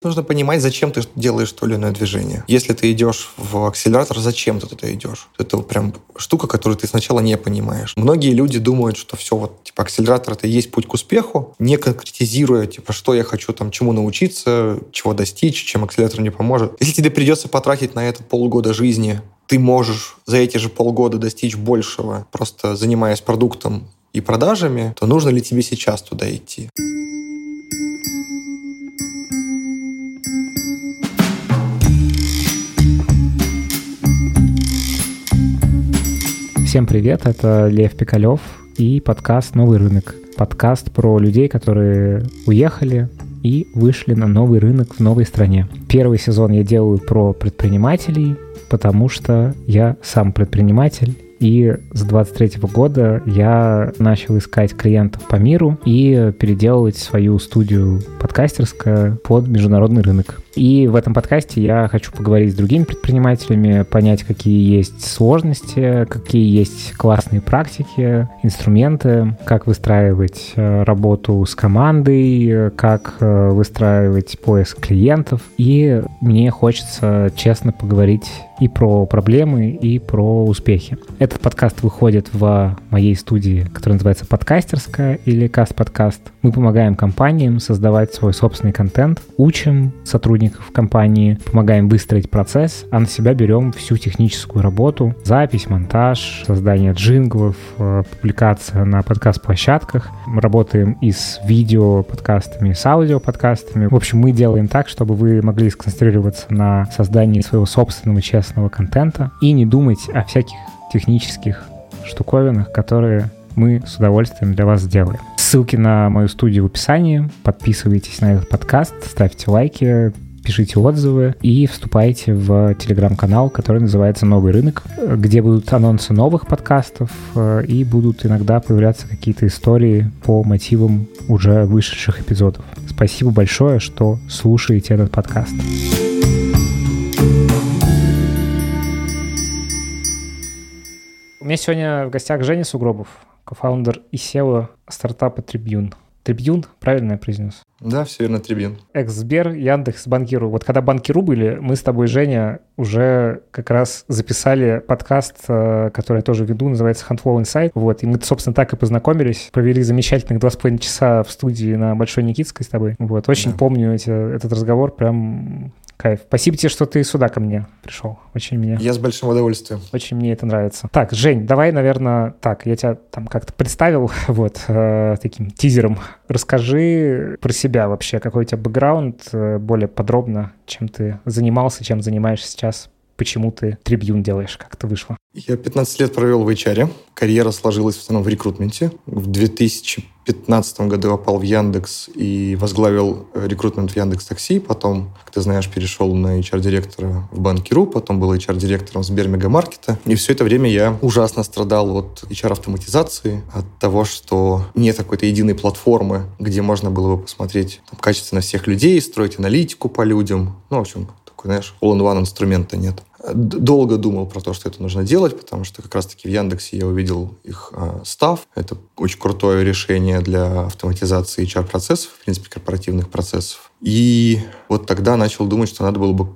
Нужно понимать, зачем ты делаешь то или иное движение. Если ты идешь в акселератор, зачем ты туда идешь? Это прям штука, которую ты сначала не понимаешь. Многие люди думают, что все, вот, типа, акселератор — это и есть путь к успеху, не конкретизируя, типа, что я хочу там, чему научиться, чего достичь, чем акселератор мне поможет. Если тебе придется потратить на это полгода жизни, ты можешь за эти же полгода достичь большего, просто занимаясь продуктом и продажами, то нужно ли тебе сейчас туда идти? Всем привет, это Лев Пикалев и подкаст «Новый рынок». Подкаст про людей, которые уехали и вышли на новый рынок в новой стране. Первый сезон я делаю про предпринимателей, потому что я сам предприниматель, и с 23 года я начал искать клиентов по миру и переделывать свою студию подкастерская под международный рынок. И в этом подкасте я хочу поговорить с другими предпринимателями, понять, какие есть сложности, какие есть классные практики, инструменты, как выстраивать э, работу с командой, как э, выстраивать поиск клиентов. И мне хочется честно поговорить и про проблемы, и про успехи. Этот подкаст выходит в моей студии, которая называется «Подкастерская» или «Каст-подкаст». Мы помогаем компаниям создавать свой собственный контент, учим сотрудников сотрудников компании, помогаем выстроить процесс, а на себя берем всю техническую работу, запись, монтаж, создание джинглов, э, публикация на подкаст-площадках. Мы работаем и с видео-подкастами, и с аудио-подкастами. В общем, мы делаем так, чтобы вы могли сконцентрироваться на создании своего собственного честного контента и не думать о всяких технических штуковинах, которые мы с удовольствием для вас сделаем. Ссылки на мою студию в описании. Подписывайтесь на этот подкаст, ставьте лайки, пишите отзывы и вступайте в телеграм-канал, который называется «Новый рынок», где будут анонсы новых подкастов э, и будут иногда появляться какие-то истории по мотивам уже вышедших эпизодов. Спасибо большое, что слушаете этот подкаст. У меня сегодня в гостях Женя Сугробов, кофаундер и SEO стартапа Tribune. Трибьюн, правильно я произнес? Да, все верно, Трибьюн. Эксбер, Яндекс, Банкиру. Вот когда Банкиру были, мы с тобой, Женя, уже как раз записали подкаст, э, который я тоже веду, называется Handflow Insight. Вот, и мы, собственно, так и познакомились. Провели замечательных два с половиной часа в студии на Большой Никитской с тобой. Вот, очень да. помню эти, этот разговор, прям Кайф. Спасибо тебе, что ты сюда ко мне пришел. Очень мне... Я с большим удовольствием. Очень мне это нравится. Так, Жень, давай, наверное, так, я тебя там как-то представил вот э, таким тизером. Расскажи про себя вообще, какой у тебя бэкграунд, э, более подробно, чем ты занимался, чем занимаешься сейчас почему ты трибьюн делаешь, как это вышло? Я 15 лет провел в HR. Карьера сложилась в основном в рекрутменте. В 2015 году попал в Яндекс и возглавил рекрутмент в Яндекс Такси. Потом, как ты знаешь, перешел на HR-директора в Банкиру. Потом был HR-директором Сбермегамаркета. И все это время я ужасно страдал от HR-автоматизации, от того, что нет какой-то единой платформы, где можно было бы посмотреть там, качественно всех людей, строить аналитику по людям. Ну, в общем, такой, знаешь, all-in-one инструмента нет. Долго думал про то, что это нужно делать, потому что как раз-таки в Яндексе я увидел их э, став. Это очень крутое решение для автоматизации HR-процессов, в принципе, корпоративных процессов. И вот тогда начал думать, что надо было бы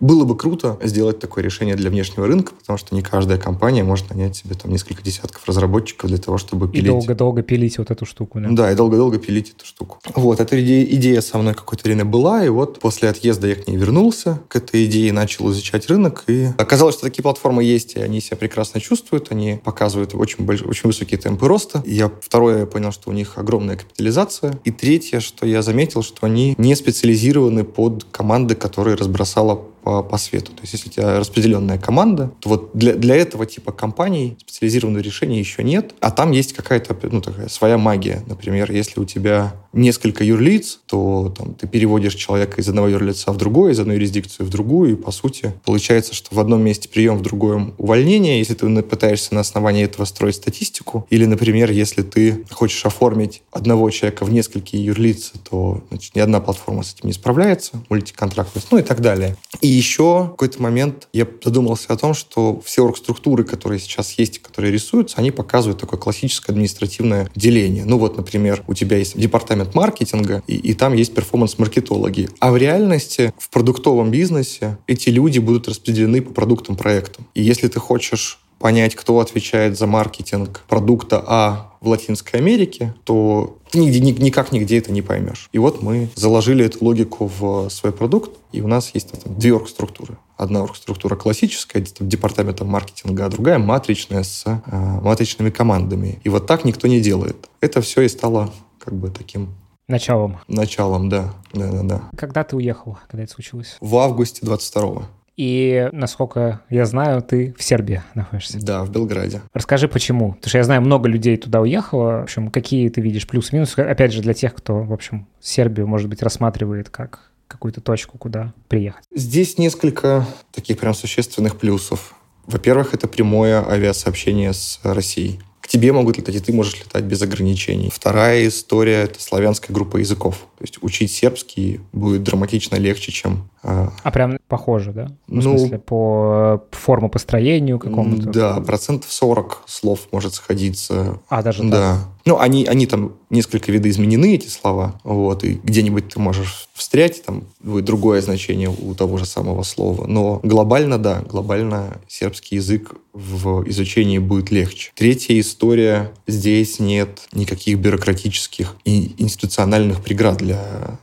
было бы круто сделать такое решение для внешнего рынка, потому что не каждая компания может нанять себе там несколько десятков разработчиков для того, чтобы пилить. И долго-долго пилить вот эту штуку, да? Да, и долго-долго пилить эту штуку. Вот, эта идея, идея со мной какое-то время была, и вот после отъезда я к ней вернулся, к этой идее начал изучать рынок, и оказалось, что такие платформы есть, и они себя прекрасно чувствуют, они показывают очень, больш... очень высокие темпы роста. И я второе, я понял, что у них огромная капитализация. И третье, что я заметил, что они не специализированы под команды, которые разбросала около по, по свету. То есть, если у тебя распределенная команда, то вот для, для этого типа компаний специализированного решения еще нет, а там есть какая-то ну, такая своя магия. Например, если у тебя несколько юрлиц, то там, ты переводишь человека из одного юрлица в другое, из одной юрисдикции в другую, и, по сути, получается, что в одном месте прием, в другом увольнение, если ты пытаешься на основании этого строить статистику, или, например, если ты хочешь оформить одного человека в нескольких юрлиц, то значит, ни одна платформа с этим не справляется, мультиконтрактность, ну и так далее. И еще в какой-то момент я задумался о том, что все оргструктуры, которые сейчас есть, которые рисуются, они показывают такое классическое административное деление. Ну вот, например, у тебя есть департамент маркетинга, и, и там есть перформанс-маркетологи. А в реальности в продуктовом бизнесе эти люди будут распределены по продуктам проектам. И если ты хочешь понять, кто отвечает за маркетинг продукта А в Латинской Америке, то ты никак нигде это не поймешь. И вот мы заложили эту логику в свой продукт, и у нас есть там, две оргструктуры. Одна оргструктура классическая, там, департаментом маркетинга, а другая матричная с э, матричными командами. И вот так никто не делает. Это все и стало как бы таким Началом. Началом, да. да, да, да. Когда ты уехал, когда это случилось? В августе 22-го. И, насколько я знаю, ты в Сербии находишься. Да, в Белграде. Расскажи, почему. Потому что я знаю, много людей туда уехало. В общем, какие ты видишь плюсы-минусы? Опять же, для тех, кто, в общем, Сербию, может быть, рассматривает как какую-то точку, куда приехать. Здесь несколько таких прям существенных плюсов. Во-первых, это прямое авиасообщение с Россией тебе могут летать, и ты можешь летать без ограничений. Вторая история — это славянская группа языков. То есть учить сербский будет драматично легче, чем... А, а прям похоже, да? Ну, в смысле, по форму построению какому-то? Да, процентов 40 слов может сходиться. А, даже Да. Так? Ну, они, они там несколько видоизменены, эти слова, вот, и где-нибудь ты можешь встрять, там будет другое значение у того же самого слова. Но глобально, да, глобально сербский язык в изучении будет легче. Третья история. Здесь нет никаких бюрократических и институциональных преград для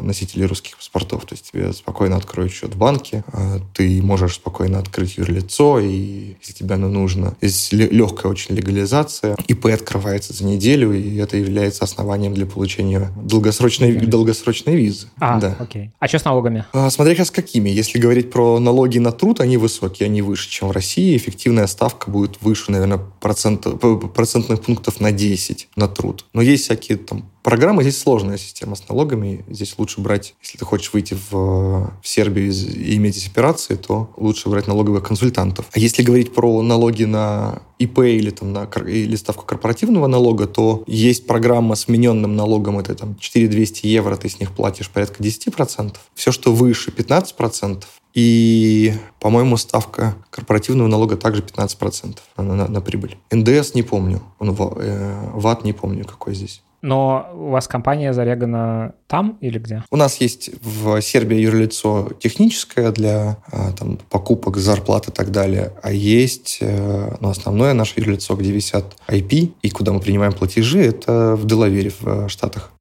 носителей русских паспортов. То есть тебе спокойно откроют счет в банке, э, ты можешь спокойно открыть юрлицо, и если тебе оно нужно. Здесь легкая очень легализация. ИП открывается за неделю, и это является основанием для получения долгосрочной, долгосрочной визы. А, да. окей. А что с налогами? А, смотря с какими. Если говорить про налоги на труд, они высокие, они выше, чем в России. Эффективная ставка будет выше, наверное, процент, процентных пунктов на 10 на труд. Но есть всякие там Программа здесь сложная система с налогами. Здесь лучше брать, если ты хочешь выйти в, в Сербию и иметь здесь операции, то лучше брать налоговых консультантов. А если говорить про налоги на ИП или, там, на, или ставку корпоративного налога, то есть программа с вмененным налогом, это там 4200 евро, ты с них платишь порядка 10%. Все, что выше 15%, и, по-моему, ставка корпоративного налога также 15% на, на, на прибыль. НДС не помню, он, э, ВАТ не помню, какой здесь. Но у вас компания зарегана там или где? У нас есть в Сербии юрлицо техническое для а, там, покупок, зарплат и так далее. А есть э, ну, основное наше юрлицо, где висят IP и куда мы принимаем платежи, это в Делавере в э, Штатах.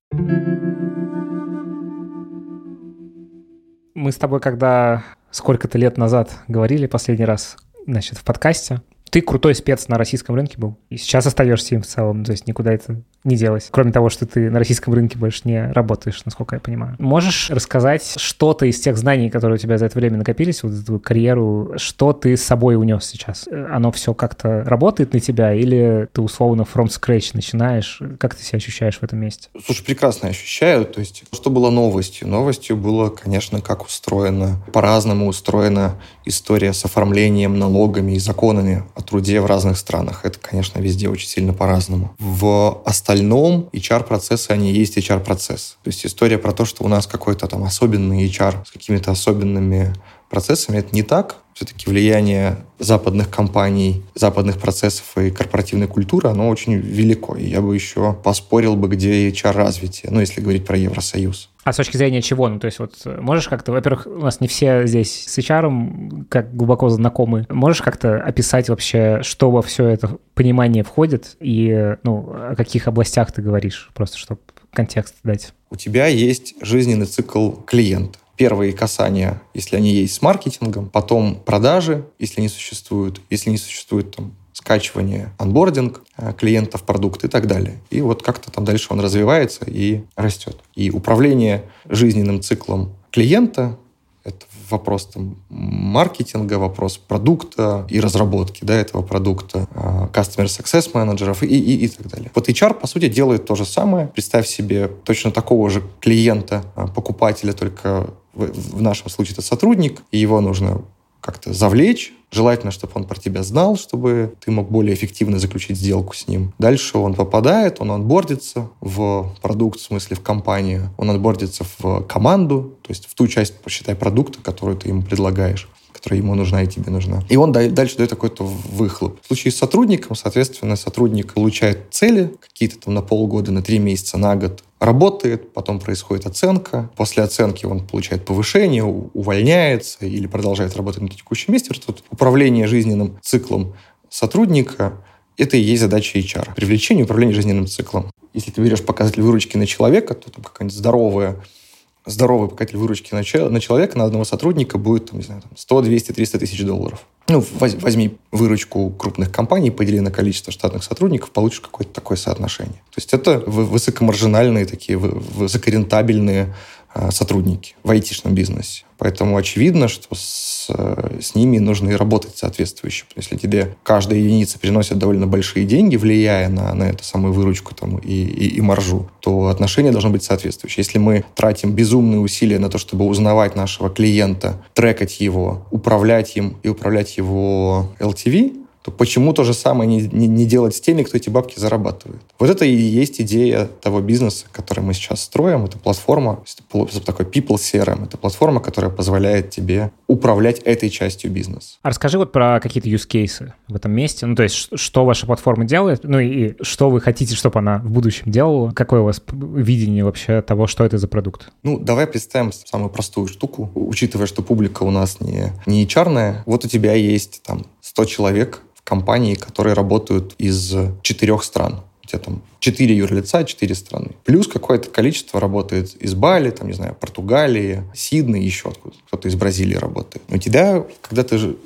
Мы с тобой, когда сколько-то лет назад говорили последний раз, значит, в подкасте, ты крутой спец на российском рынке был, и сейчас остаешься им в целом, то есть никуда это не делать. Кроме того, что ты на российском рынке больше не работаешь, насколько я понимаю. Можешь рассказать что-то из тех знаний, которые у тебя за это время накопились, вот эту карьеру, что ты с собой унес сейчас? Оно все как-то работает на тебя или ты условно from scratch начинаешь? Как ты себя ощущаешь в этом месте? Слушай, прекрасно ощущаю. То есть, что было новостью? Новостью было, конечно, как устроена, по-разному устроена история с оформлением налогами и законами о труде в разных странах. Это, конечно, везде очень сильно по-разному. В остальном остальном HR-процессы, они есть HR-процесс. То есть история про то, что у нас какой-то там особенный HR с какими-то особенными процессами, это не так. Все-таки влияние западных компаний, западных процессов и корпоративной культуры, оно очень велико. И я бы еще поспорил бы, где HR-развитие, ну, если говорить про Евросоюз. А с точки зрения чего? Ну, то есть вот можешь как-то, во-первых, у нас не все здесь с HR как глубоко знакомы. Можешь как-то описать вообще, что во все это понимание входит и, ну, о каких областях ты говоришь, просто чтобы контекст дать? У тебя есть жизненный цикл клиента первые касания, если они есть с маркетингом, потом продажи, если они существуют, если не существует там скачивание, анбординг э, клиентов, продукт и так далее. И вот как-то там дальше он развивается и растет. И управление жизненным циклом клиента это вопрос там, маркетинга, вопрос продукта и разработки да, этого продукта, а, customer success менеджеров и, и, и так далее. Вот HR, по сути, делает то же самое. Представь себе точно такого же клиента, а, покупателя, только в, нашем случае это сотрудник, и его нужно как-то завлечь, Желательно, чтобы он про тебя знал, чтобы ты мог более эффективно заключить сделку с ним. Дальше он попадает, он отбордится в продукт, в смысле в компанию, он отбордится в команду, то есть в ту часть, посчитай, продукта, которую ты ему предлагаешь которая ему нужна и тебе нужна. И он дальше дает какой-то выхлоп. В случае с сотрудником, соответственно, сотрудник получает цели какие-то там на полгода, на три месяца, на год, работает, потом происходит оценка. После оценки он получает повышение, увольняется или продолжает работать на текущем месте. Вот управление жизненным циклом сотрудника – это и есть задача HR. Привлечение и управление жизненным циклом. Если ты берешь показатель выручки на человека, то там какая-нибудь здоровая здоровый показатель выручки на, человека, на одного сотрудника будет, там, не знаю, там 100, 200, 300 тысяч долларов. Ну, возьми выручку крупных компаний, подели на количество штатных сотрудников, получишь какое-то такое соотношение. То есть это высокомаржинальные такие, высокорентабельные сотрудники в айтишном бизнесе. Поэтому очевидно, что с, с ними нужно и работать соответствующе. Если тебе каждая единица приносит довольно большие деньги, влияя на, на эту самую выручку там, и, и, и маржу, то отношения должны быть соответствующие. Если мы тратим безумные усилия на то, чтобы узнавать нашего клиента, трекать его, управлять им и управлять его LTV, то почему то же самое не, не, не делать с теми, кто эти бабки зарабатывает? Вот это и есть идея того бизнеса, который мы сейчас строим. Это платформа, это такой people CRM. Это платформа, которая позволяет тебе управлять этой частью бизнеса. А расскажи вот про какие-то use cases в этом месте. Ну, то есть, что ваша платформа делает, ну и что вы хотите, чтобы она в будущем делала? Какое у вас видение вообще того, что это за продукт? Ну, давай представим самую простую штуку. Учитывая, что публика у нас не, не HR, вот у тебя есть там 100 человек, компании, которые работают из четырех стран. У тебя там четыре юрлица, четыре страны. Плюс какое-то количество работает из Бали, там, не знаю, Португалии, Сиднey, еще откуда. Кто-то из Бразилии работает. У тебя, когда ты же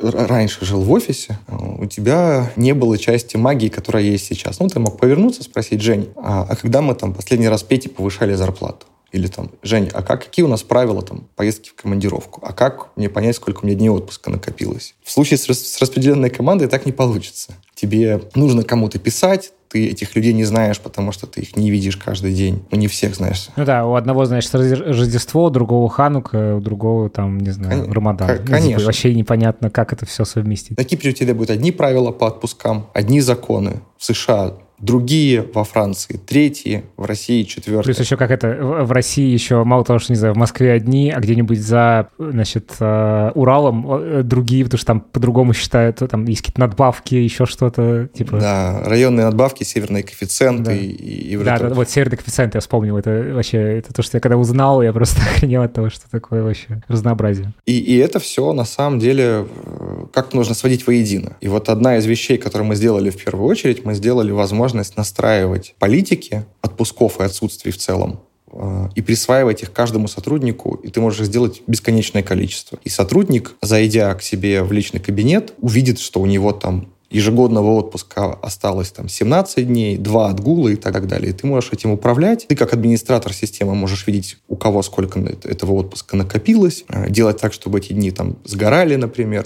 раньше жил в офисе, у тебя не было части магии, которая есть сейчас. Ну, ты мог повернуться, спросить, Жень, а, а когда мы там последний раз Пете повышали зарплату? Или там, Жень, а как, какие у нас правила там поездки в командировку? А как мне понять, сколько у меня дней отпуска накопилось? В случае с, с распределенной командой так не получится. Тебе нужно кому-то писать, ты этих людей не знаешь, потому что ты их не видишь каждый день. Ну, не всех знаешь. Ну да, у одного, знаешь, Рождество, у другого Ханука, у другого, там, не знаю, Кон- Рамадан. К- конечно. Ну, типа, вообще непонятно, как это все совместить. На Кипре у тебя будут одни правила по отпускам, одни законы. В США другие во Франции, третьи в России, четвертые. Плюс еще как это, в России еще, мало того, что, не знаю, в Москве одни, а где-нибудь за, значит, э, Уралом э, другие, потому что там по-другому считают, там есть какие-то надбавки, еще что-то, типа... Да, районные надбавки, северные коэффициенты да. и, и Да, да, вот северный коэффициент я вспомнил, это вообще, это то, что я когда узнал, я просто охренел от того, что такое вообще разнообразие. И, и это все, на самом деле, э, как нужно сводить воедино. И вот одна из вещей, которую мы сделали в первую очередь, мы сделали возможность возможность настраивать политики отпусков и отсутствий в целом э, и присваивать их каждому сотруднику, и ты можешь сделать бесконечное количество. И сотрудник, зайдя к себе в личный кабинет, увидит, что у него там ежегодного отпуска осталось там 17 дней, 2 отгула и так далее. Ты можешь этим управлять. Ты как администратор системы можешь видеть, у кого сколько этого отпуска накопилось, э, делать так, чтобы эти дни там сгорали, например,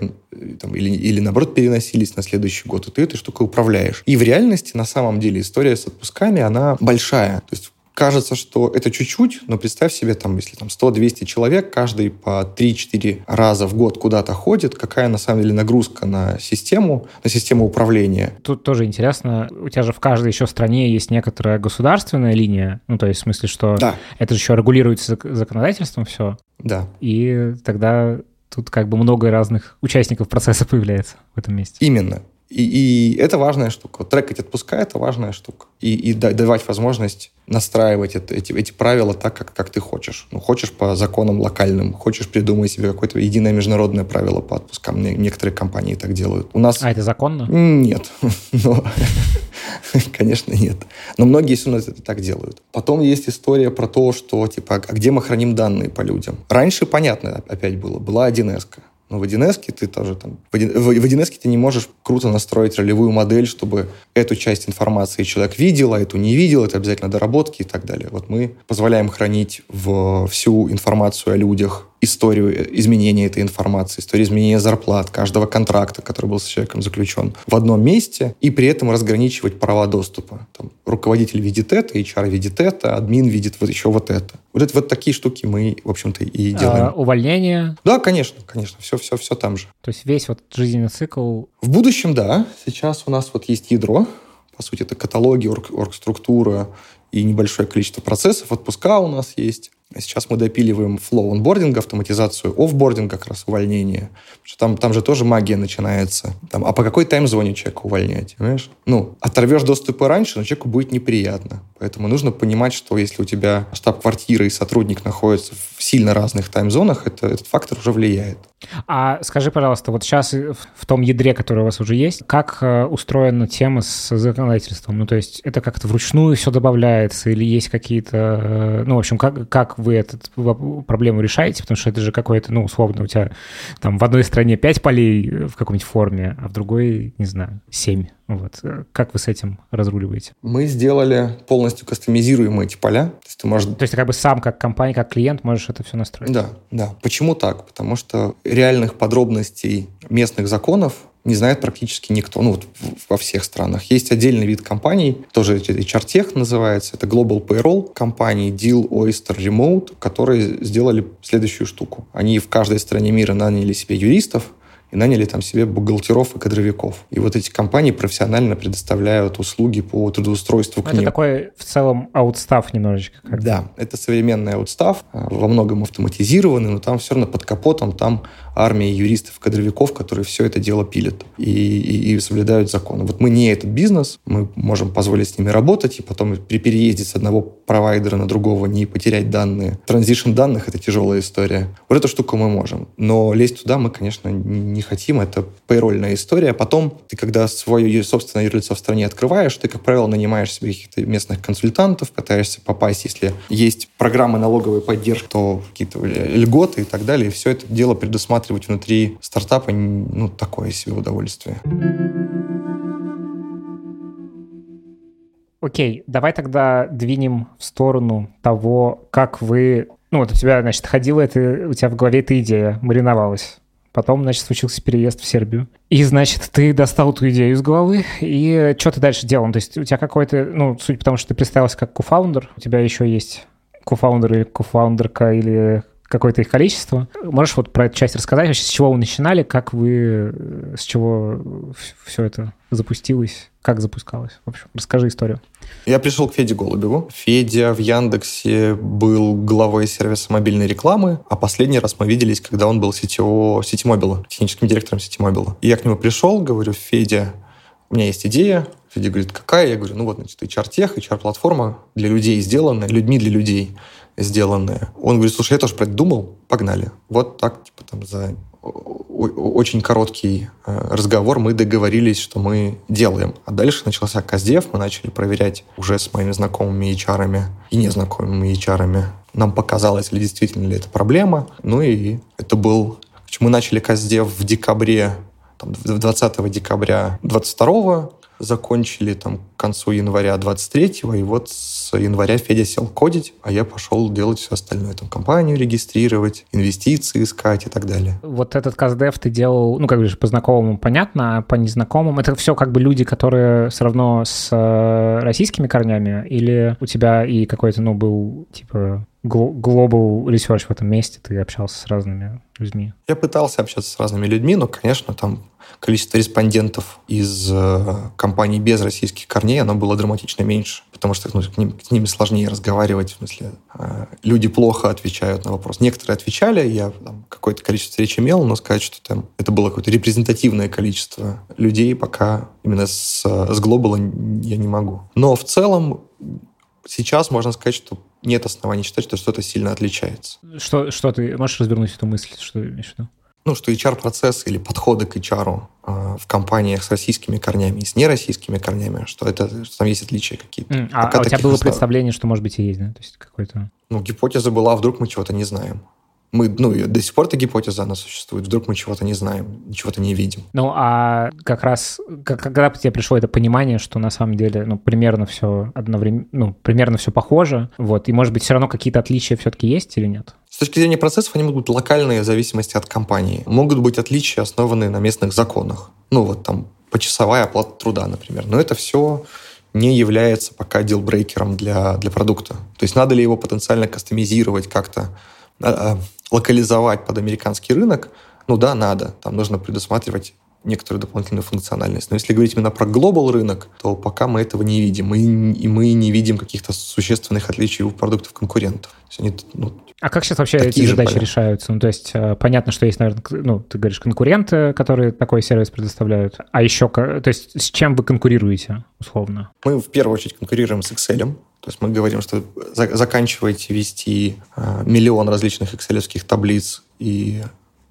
там, или, или наоборот переносились на следующий год. И ты этой штукой управляешь. И в реальности, на самом деле, история с отпусками, она большая. То есть кажется, что это чуть-чуть, но представь себе, там, если там 100-200 человек, каждый по 3-4 раза в год куда-то ходит, какая на самом деле нагрузка на систему, на систему управления. Тут тоже интересно, у тебя же в каждой еще стране есть некоторая государственная линия, ну, то есть в смысле, что да. это же еще регулируется законодательством все. Да. И тогда тут как бы много разных участников процесса появляется в этом месте. Именно. И, и это важная штука. Вот трекать отпуска – это важная штука. И, и давать возможность настраивать это, эти, эти правила так, как, как ты хочешь. Ну, хочешь по законам локальным, хочешь придумать себе какое-то единое международное правило по отпускам. Некоторые компании так делают. У нас... А это законно? Нет. Конечно, нет. Но многие все равно это так делают. Потом есть история про то, что, типа, а где мы храним данные по людям. Раньше, понятно, опять было, была 1С. Но в 1 ты тоже там... В 1С ты не можешь круто настроить ролевую модель, чтобы эту часть информации человек видел, а эту не видел, это обязательно доработки и так далее. Вот мы позволяем хранить в всю информацию о людях историю изменения этой информации, историю изменения зарплат, каждого контракта, который был с человеком заключен в одном месте, и при этом разграничивать права доступа. Там, руководитель видит это, HR видит это, админ видит вот еще вот это. Вот это вот такие штуки мы, в общем-то, и делаем. А, увольнение? Да, конечно, конечно, все, все, все там же. То есть весь вот жизненный цикл? В будущем, да. Сейчас у нас вот есть ядро, по сути, это каталоги, орг, оргструктура и небольшое количество процессов. Отпуска у нас есть. Сейчас мы допиливаем флоу онбординга, автоматизацию офбординга, как раз увольнение. Там, там же тоже магия начинается. Там, а по какой тайм-зоне человека увольнять? Понимаешь? Ну, оторвешь доступы раньше, но человеку будет неприятно. Поэтому нужно понимать, что если у тебя штаб-квартира и сотрудник находятся в сильно разных тайм-зонах, это, этот фактор уже влияет. А скажи, пожалуйста, вот сейчас в том ядре, которое у вас уже есть, как э, устроена тема с законодательством? Ну, то есть это как-то вручную все добавляется или есть какие-то... Э, ну, в общем, как, как вы эту проблему решаете? Потому что это же какое-то, ну, условно, у тебя там в одной стране пять полей в какой-нибудь форме, а в другой, не знаю, семь. Вот. Как вы с этим разруливаете? Мы сделали полностью кастомизируемые эти поля. То есть ты можешь... То есть ты как бы сам, как компания, как клиент можешь это все настроить? Да, да. Почему так? Потому что реальных подробностей местных законов не знает практически никто, ну вот во всех странах. Есть отдельный вид компаний, тоже HR-тех называется, это Global Payroll компании Deal, Oyster, Remote, которые сделали следующую штуку. Они в каждой стране мира наняли себе юристов, и наняли там себе бухгалтеров и кадровиков. И вот эти компании профессионально предоставляют услуги по трудоустройству к это ним. такой в целом аутстав немножечко. Как да, это современный аутстав, а, во многом автоматизированный, но там все равно под капотом там армия юристов, кадровиков, которые все это дело пилят и, и, и соблюдают законы. Вот мы не этот бизнес, мы можем позволить с ними работать, и потом при переезде с одного провайдера на другого не потерять данные. Транзишн данных — это тяжелая история. Вот эту штуку мы можем. Но лезть туда мы, конечно, не хотим. Это пейрольная история. Потом ты, когда свое собственное юрлицо в стране открываешь, ты, как правило, нанимаешь себе каких-то местных консультантов, пытаешься попасть, если есть программы налоговой поддержки, то какие-то льготы и так далее. И все это дело предусматривает рассматривать внутри стартапа, ну, такое себе удовольствие. Окей, давай тогда двинем в сторону того, как вы... Ну, вот у тебя, значит, ходила это, у тебя в голове эта идея, мариновалась. Потом, значит, случился переезд в Сербию. И, значит, ты достал эту идею из головы, и что ты дальше делал? То есть у тебя какой-то, ну, суть потому, что ты представился как кофаундер, у тебя еще есть кофаундер или кофаундерка или какое-то их количество. Можешь вот про эту часть рассказать, вообще, с чего вы начинали, как вы, с чего все это запустилось, как запускалось? В общем, расскажи историю. Я пришел к Феде Голубеву. Федя в Яндексе был главой сервиса мобильной рекламы, а последний раз мы виделись, когда он был CTO Ситимобила, техническим директором Ситимобила. И я к нему пришел, говорю, Федя, у меня есть идея. Федя говорит, какая? Я говорю, ну вот, значит, HR-тех, HR-платформа для людей сделанная, людьми для людей сделанное. Он говорит, слушай, я тоже про это думал, погнали. Вот так, типа, там, за очень короткий э, разговор мы договорились, что мы делаем. А дальше начался Каздев, мы начали проверять уже с моими знакомыми HR и незнакомыми HR. Нам показалось ли действительно ли это проблема. Ну и это был... Мы начали Каздев в декабре, там, 20 декабря 22 закончили там к концу января 23-го, и вот с января Федя сел кодить, а я пошел делать все остальное, там компанию регистрировать, инвестиции искать и так далее. Вот этот КАЗДЕФ ты делал, ну, как бы по знакомым понятно, а по незнакомым это все как бы люди, которые все равно с э, российскими корнями, или у тебя и какой-то, ну, был, типа, global research в этом месте, ты общался с разными людьми? Я пытался общаться с разными людьми, но, конечно, там количество респондентов из э, компаний без российских корней, оно было драматично меньше, потому что ну, к, ним, к ними сложнее разговаривать, в смысле, э, люди плохо отвечают на вопрос. Некоторые отвечали, я какое-то количество встреч имел, но сказать, что там это было какое-то репрезентативное количество людей, пока именно с, с Global я не могу. Но в целом сейчас можно сказать, что нет оснований считать, что что-то сильно отличается. Что, что ты можешь развернуть эту мысль, что ты имеешь в виду? Ну, что HR-процесс или подходы к HR э, в компаниях с российскими корнями и с нероссийскими корнями, что это что там есть отличия какие-то. Mm, а, а у тебя было основ... представление, что, может быть, и есть, да? То есть какой-то... Ну, гипотеза была, вдруг мы чего-то не знаем. Мы, ну, до сих пор эта гипотеза, она существует. Вдруг мы чего-то не знаем, чего-то не видим. Ну, а как раз, как, когда тебе пришло это понимание, что на самом деле, ну, примерно все одновременно, ну, примерно все похоже, вот, и, может быть, все равно какие-то отличия все-таки есть или нет? С точки зрения процессов, они могут быть локальные в зависимости от компании. Могут быть отличия, основанные на местных законах. Ну, вот там почасовая оплата труда, например. Но это все не является пока дилбрейкером для, для продукта. То есть надо ли его потенциально кастомизировать как-то, а, а, локализовать под американский рынок, ну да, надо. Там нужно предусматривать некоторую дополнительную функциональность. Но если говорить именно про глобал рынок, то пока мы этого не видим. И, и мы не видим каких-то существенных отличий у продуктов конкурентов. Они, ну, а как сейчас вообще эти задачи поля. решаются? Ну, то есть э, понятно, что есть, наверное, ну, ты говоришь, конкуренты, которые такой сервис предоставляют. А еще, то есть с чем вы конкурируете, условно? Мы в первую очередь конкурируем с Excel. То есть мы говорим, что заканчиваете вести э, миллион различных excel таблиц и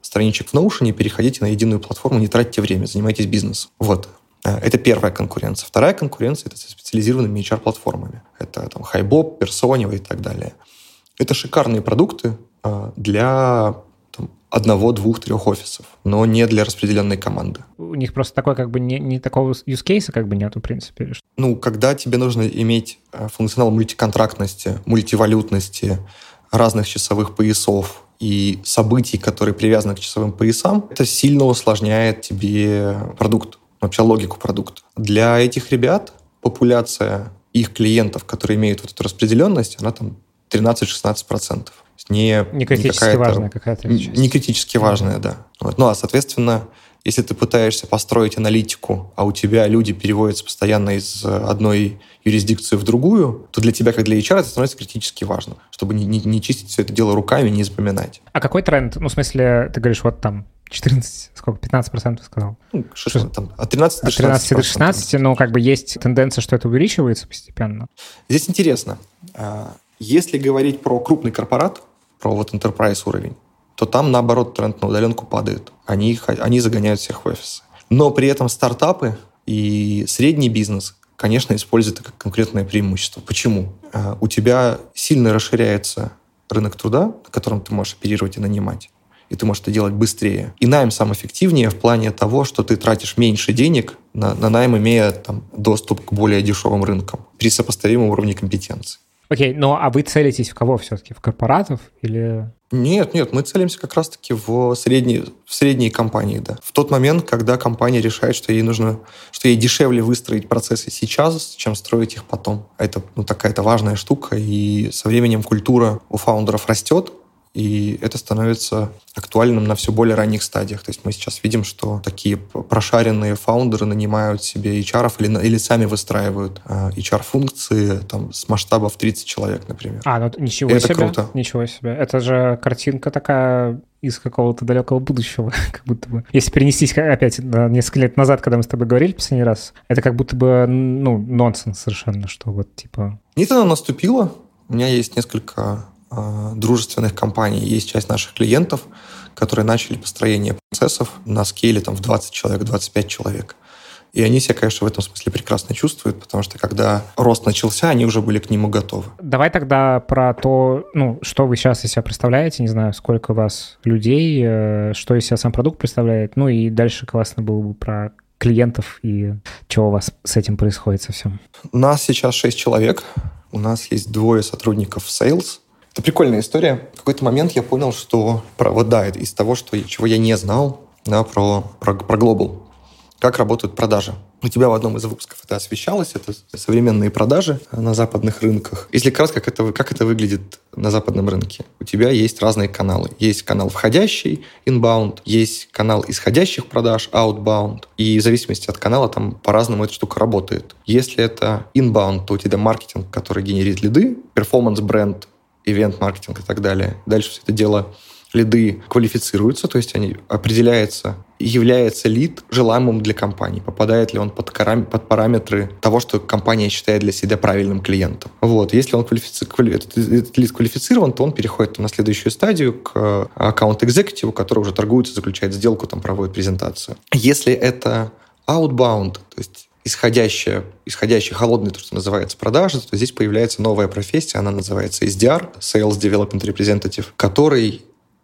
страничек в Notion, переходите на единую платформу, не тратьте время, занимайтесь бизнесом. Вот. Э, это первая конкуренция. Вторая конкуренция – это со специализированными HR-платформами. Это там HiBob, Personio и так далее. Это шикарные продукты э, для там, одного, двух, трех офисов, но не для распределенной команды. У них просто такой как бы не, не такого use case как бы нету, в принципе. Ну, когда тебе нужно иметь э, функционал мультиконтрактности, мультивалютности, разных часовых поясов и событий, которые привязаны к часовым поясам, это сильно усложняет тебе продукт, вообще логику продукта. Для этих ребят популяция их клиентов, которые имеют вот эту распределенность, она там 13-16%. Не, не критически не важная какая-то часть. Не критически важная, да. Вот. Ну, а, соответственно, если ты пытаешься построить аналитику, а у тебя люди переводятся постоянно из одной юрисдикции в другую, то для тебя, как для HR, это становится критически важно, чтобы не, не, не чистить все это дело руками, не запоминать. А какой тренд? Ну, в смысле, ты говоришь, вот там 14, сколько, 15 процентов сказал? Ну, 6, там, от 13 до 16. От 13 до 16, но как бы есть тенденция, что это увеличивается постепенно. Здесь интересно. А, если говорить про крупный корпорат, про вот enterprise уровень, то там, наоборот, тренд на удаленку падает. Они, они загоняют всех в офисы. Но при этом стартапы и средний бизнес, конечно, используют это как конкретное преимущество. Почему? А, у тебя сильно расширяется рынок труда, на котором ты можешь оперировать и нанимать и ты можешь это делать быстрее. И найм сам эффективнее в плане того, что ты тратишь меньше денег на, на найм, имея там, доступ к более дешевым рынкам при сопоставимом уровне компетенции. Окей, ну а вы целитесь в кого все-таки? В корпоратов или... Нет, нет, мы целимся как раз-таки в средние, в средние компании, да. В тот момент, когда компания решает, что ей нужно, что ей дешевле выстроить процессы сейчас, чем строить их потом. Это ну, такая-то важная штука, и со временем культура у фаундеров растет, и это становится актуальным на все более ранних стадиях. То есть мы сейчас видим, что такие прошаренные фаундеры нанимают себе HR или, или сами выстраивают э, HR-функции там, с масштабов 30 человек, например. А, ну ничего это себе. круто. Ничего себе. Это же картинка такая из какого-то далекого будущего, как будто бы. Если перенестись опять на несколько лет назад, когда мы с тобой говорили последний раз, это как будто бы, ну, нонсенс совершенно, что вот, типа... Нет, она наступила. У меня есть несколько дружественных компаний. Есть часть наших клиентов, которые начали построение процессов на скейле там, в 20 человек, 25 человек. И они себя, конечно, в этом смысле прекрасно чувствуют, потому что когда рост начался, они уже были к нему готовы. Давай тогда про то, ну, что вы сейчас из себя представляете, не знаю, сколько у вас людей, э, что из себя сам продукт представляет, ну и дальше классно было бы про клиентов и что у вас с этим происходит совсем. У нас сейчас 6 человек, у нас есть двое сотрудников sales, это прикольная история. В какой-то момент я понял, что про, вот да, из того, что, чего я не знал, да, про, про, про Global, как работают продажи. У тебя в одном из выпусков это освещалось, это современные продажи на западных рынках. Если кратко, как это, как это выглядит на западном рынке? У тебя есть разные каналы. Есть канал входящий, inbound, есть канал исходящих продаж, outbound. И в зависимости от канала там по-разному эта штука работает. Если это inbound, то у тебя маркетинг, который генерит лиды, перформанс-бренд, ивент-маркетинг и так далее. Дальше все это дело лиды квалифицируются, то есть они определяется, является лид желаемым для компании, попадает ли он под, под параметры того, что компания считает для себя правильным клиентом. Вот. Если он квалифици... этот, этот лид квалифицирован, то он переходит на следующую стадию к аккаунт-экзекутиву, который уже торгуется, заключает сделку, там проводит презентацию. Если это outbound, то есть исходящая, исходящая холодный, то, что называется, продажи, то здесь появляется новая профессия, она называется SDR, Sales Development Representative, который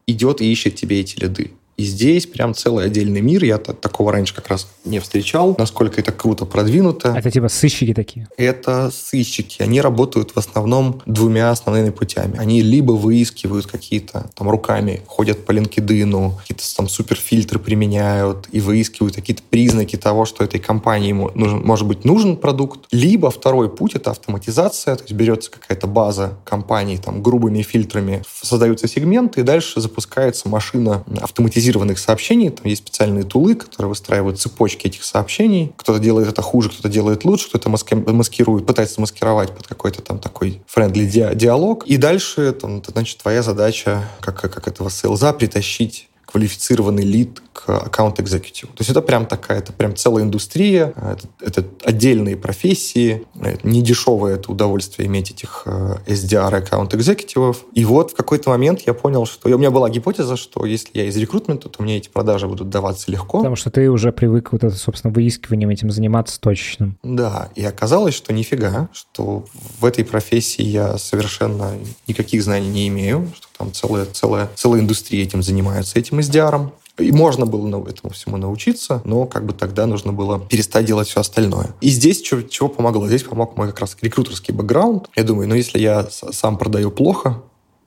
идет и ищет тебе эти лиды. И здесь прям целый отдельный мир. Я такого раньше как раз не встречал. Насколько это круто продвинуто. Это типа сыщики такие? Это сыщики. Они работают в основном двумя основными путями. Они либо выискивают какие-то там руками, ходят по LinkedIn, какие-то там суперфильтры применяют и выискивают какие-то признаки того, что этой компании нужен, может быть нужен продукт. Либо второй путь — это автоматизация. То есть берется какая-то база компаний там грубыми фильтрами, создаются сегменты, и дальше запускается машина автоматизированная автоматизированных сообщений. Там есть специальные тулы, которые выстраивают цепочки этих сообщений. Кто-то делает это хуже, кто-то делает лучше, кто-то маскирует, пытается маскировать под какой-то там такой friendly диалог. И дальше, там, значит, твоя задача, как, как этого sales а, притащить квалифицированный лид к account executive у. То есть это прям такая, это прям целая индустрия, это, это отдельные профессии, это не дешевое это удовольствие иметь этих э, SDR account executive ов. И вот в какой-то момент я понял, что... У меня была гипотеза, что если я из рекрутмента, то мне эти продажи будут даваться легко. Потому что ты уже привык вот это, собственно, выискиванием этим заниматься точечным. Да, и оказалось, что нифига, что в этой профессии я совершенно никаких знаний не имею, что там целая, целая, целая индустрия этим занимается, этим SDR. И можно было этому всему научиться, но как бы тогда нужно было перестать делать все остальное. И здесь чего, чего помогло? Здесь помог мой как раз рекрутерский бэкграунд. Я думаю, ну если я сам продаю плохо,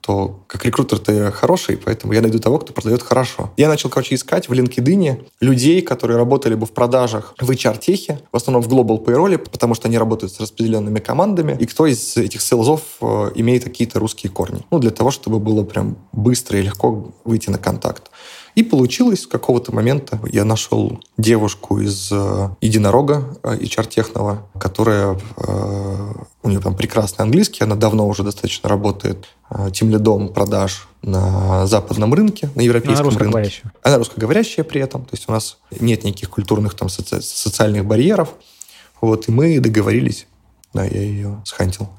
то как рекрутер ты хороший, поэтому я найду того, кто продает хорошо. Я начал, короче, искать в LinkedIn людей, которые работали бы в продажах в HR-техе, в основном в Global Payroll, потому что они работают с распределенными командами, и кто из этих селзов э, имеет какие-то русские корни. Ну, для того, чтобы было прям быстро и легко выйти на контакт. И получилось с какого-то момента. Я нашел девушку из э, единорога э, HR-техного, которая... Э, у нее там прекрасный английский, она давно уже достаточно работает э, тем лидом продаж на западном рынке, на европейском она рынке. Она русскоговорящая при этом, то есть у нас нет никаких культурных там соци- социальных барьеров. Вот, и мы договорились, да, я ее схантил.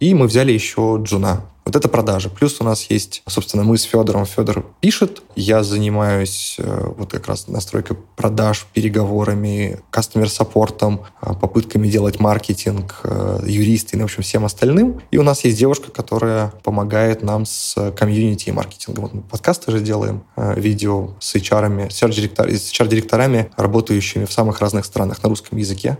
И мы взяли еще Джуна, вот это продажи. Плюс у нас есть, собственно, мы с Федором. Федор пишет, я занимаюсь э, вот как раз настройкой продаж, переговорами, customer support ом, э, попытками делать маркетинг, э, юристы, ну, в общем, всем остальным. И у нас есть девушка, которая помогает нам с комьюнити и маркетингом. Вот мы подкасты же делаем, видео с HR-ами, с HR-директорами, работающими в самых разных странах на русском языке.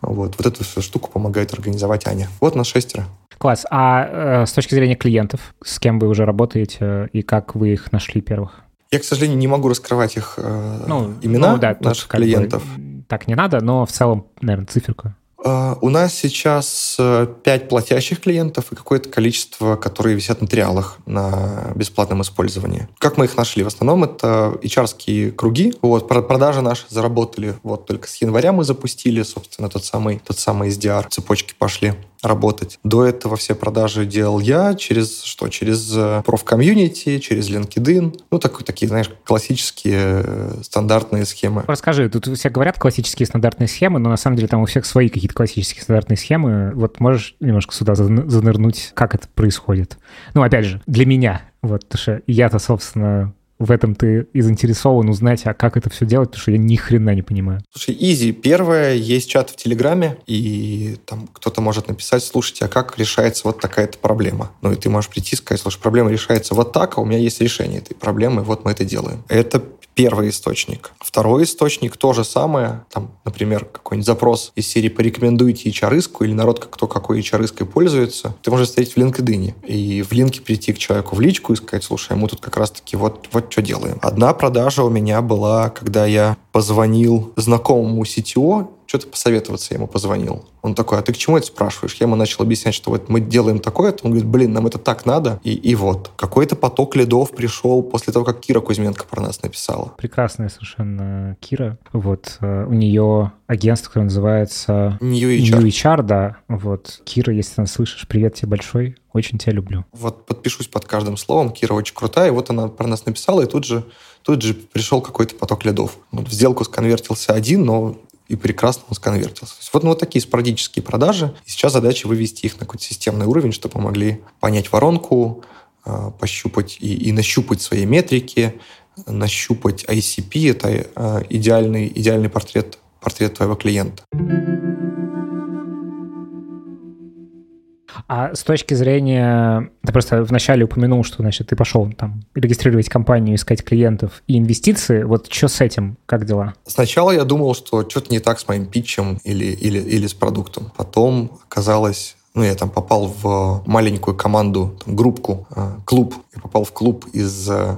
Вот, вот эту всю штуку помогает организовать Аня. Вот нас шестеро. Класс. А э, с точки зрения клиентов, с кем вы уже работаете и как вы их нашли первых? Я, к сожалению, не могу раскрывать их э, ну, имена ну, да, наших клиентов. Бы, так не надо, но в целом, наверное, циферку. Uh, у нас сейчас uh, 5 платящих клиентов и какое-то количество, которые висят на триалах на бесплатном использовании. Как мы их нашли? В основном это hr круги. Вот, продажи наши заработали. Вот только с января мы запустили, собственно, тот самый, тот самый SDR. Цепочки пошли работать. До этого все продажи делал я через что? Через э, профкомьюнити, через LinkedIn. Ну, так, такие, знаешь, классические э, стандартные схемы. Расскажи, тут все говорят классические стандартные схемы, но на самом деле там у всех свои какие-то классические стандартные схемы. Вот можешь немножко сюда занырнуть, как это происходит? Ну, опять же, для меня, вот, потому что я-то, собственно, в этом ты и заинтересован узнать, а как это все делать, потому что я ни хрена не понимаю. Слушай, изи. Первое, есть чат в Телеграме, и там кто-то может написать, слушайте, а как решается вот такая-то проблема? Ну, и ты можешь прийти и сказать, слушай, проблема решается вот так, а у меня есть решение этой проблемы, вот мы это делаем. Это первый источник. Второй источник то же самое, там, например, какой-нибудь запрос из серии «порекомендуйте hr или народ, кто какой hr пользуется, ты можешь встретить в LinkedIn и в линке прийти к человеку в личку и сказать, слушай, мы тут как раз-таки вот, вот что делаем. Одна продажа у меня была, когда я позвонил знакомому CTO, что-то посоветоваться я ему позвонил. Он такой, а ты к чему это спрашиваешь? Я ему начал объяснять, что вот мы делаем такое-то. Он говорит, блин, нам это так надо. И, и вот. Какой-то поток лидов пришел после того, как Кира Кузьменко про нас написала. Прекрасная совершенно Кира. Вот. Э, у нее агентство, которое называется... New HR. New HR, да. Вот. Кира, если ты нас слышишь, привет тебе большой. Очень тебя люблю. Вот подпишусь под каждым словом. Кира очень крутая. И вот она про нас написала, и тут же тут же пришел какой-то поток лидов. Вот в сделку сконвертился один, но и прекрасно он сконвертился. Вот, ну, вот такие спорадические продажи. И сейчас задача вывести их на какой-то системный уровень, чтобы могли понять воронку, а, пощупать и, и нащупать свои метрики, нащупать ICP. Это а, идеальный, идеальный портрет, портрет твоего клиента. А с точки зрения... Ты просто вначале упомянул, что, значит, ты пошел там регистрировать компанию, искать клиентов и инвестиции. Вот что с этим? Как дела? Сначала я думал, что что-то не так с моим питчем или, или, или с продуктом. Потом оказалось, ну, я там попал в маленькую команду, там, группку, э, клуб. Я попал в клуб из э,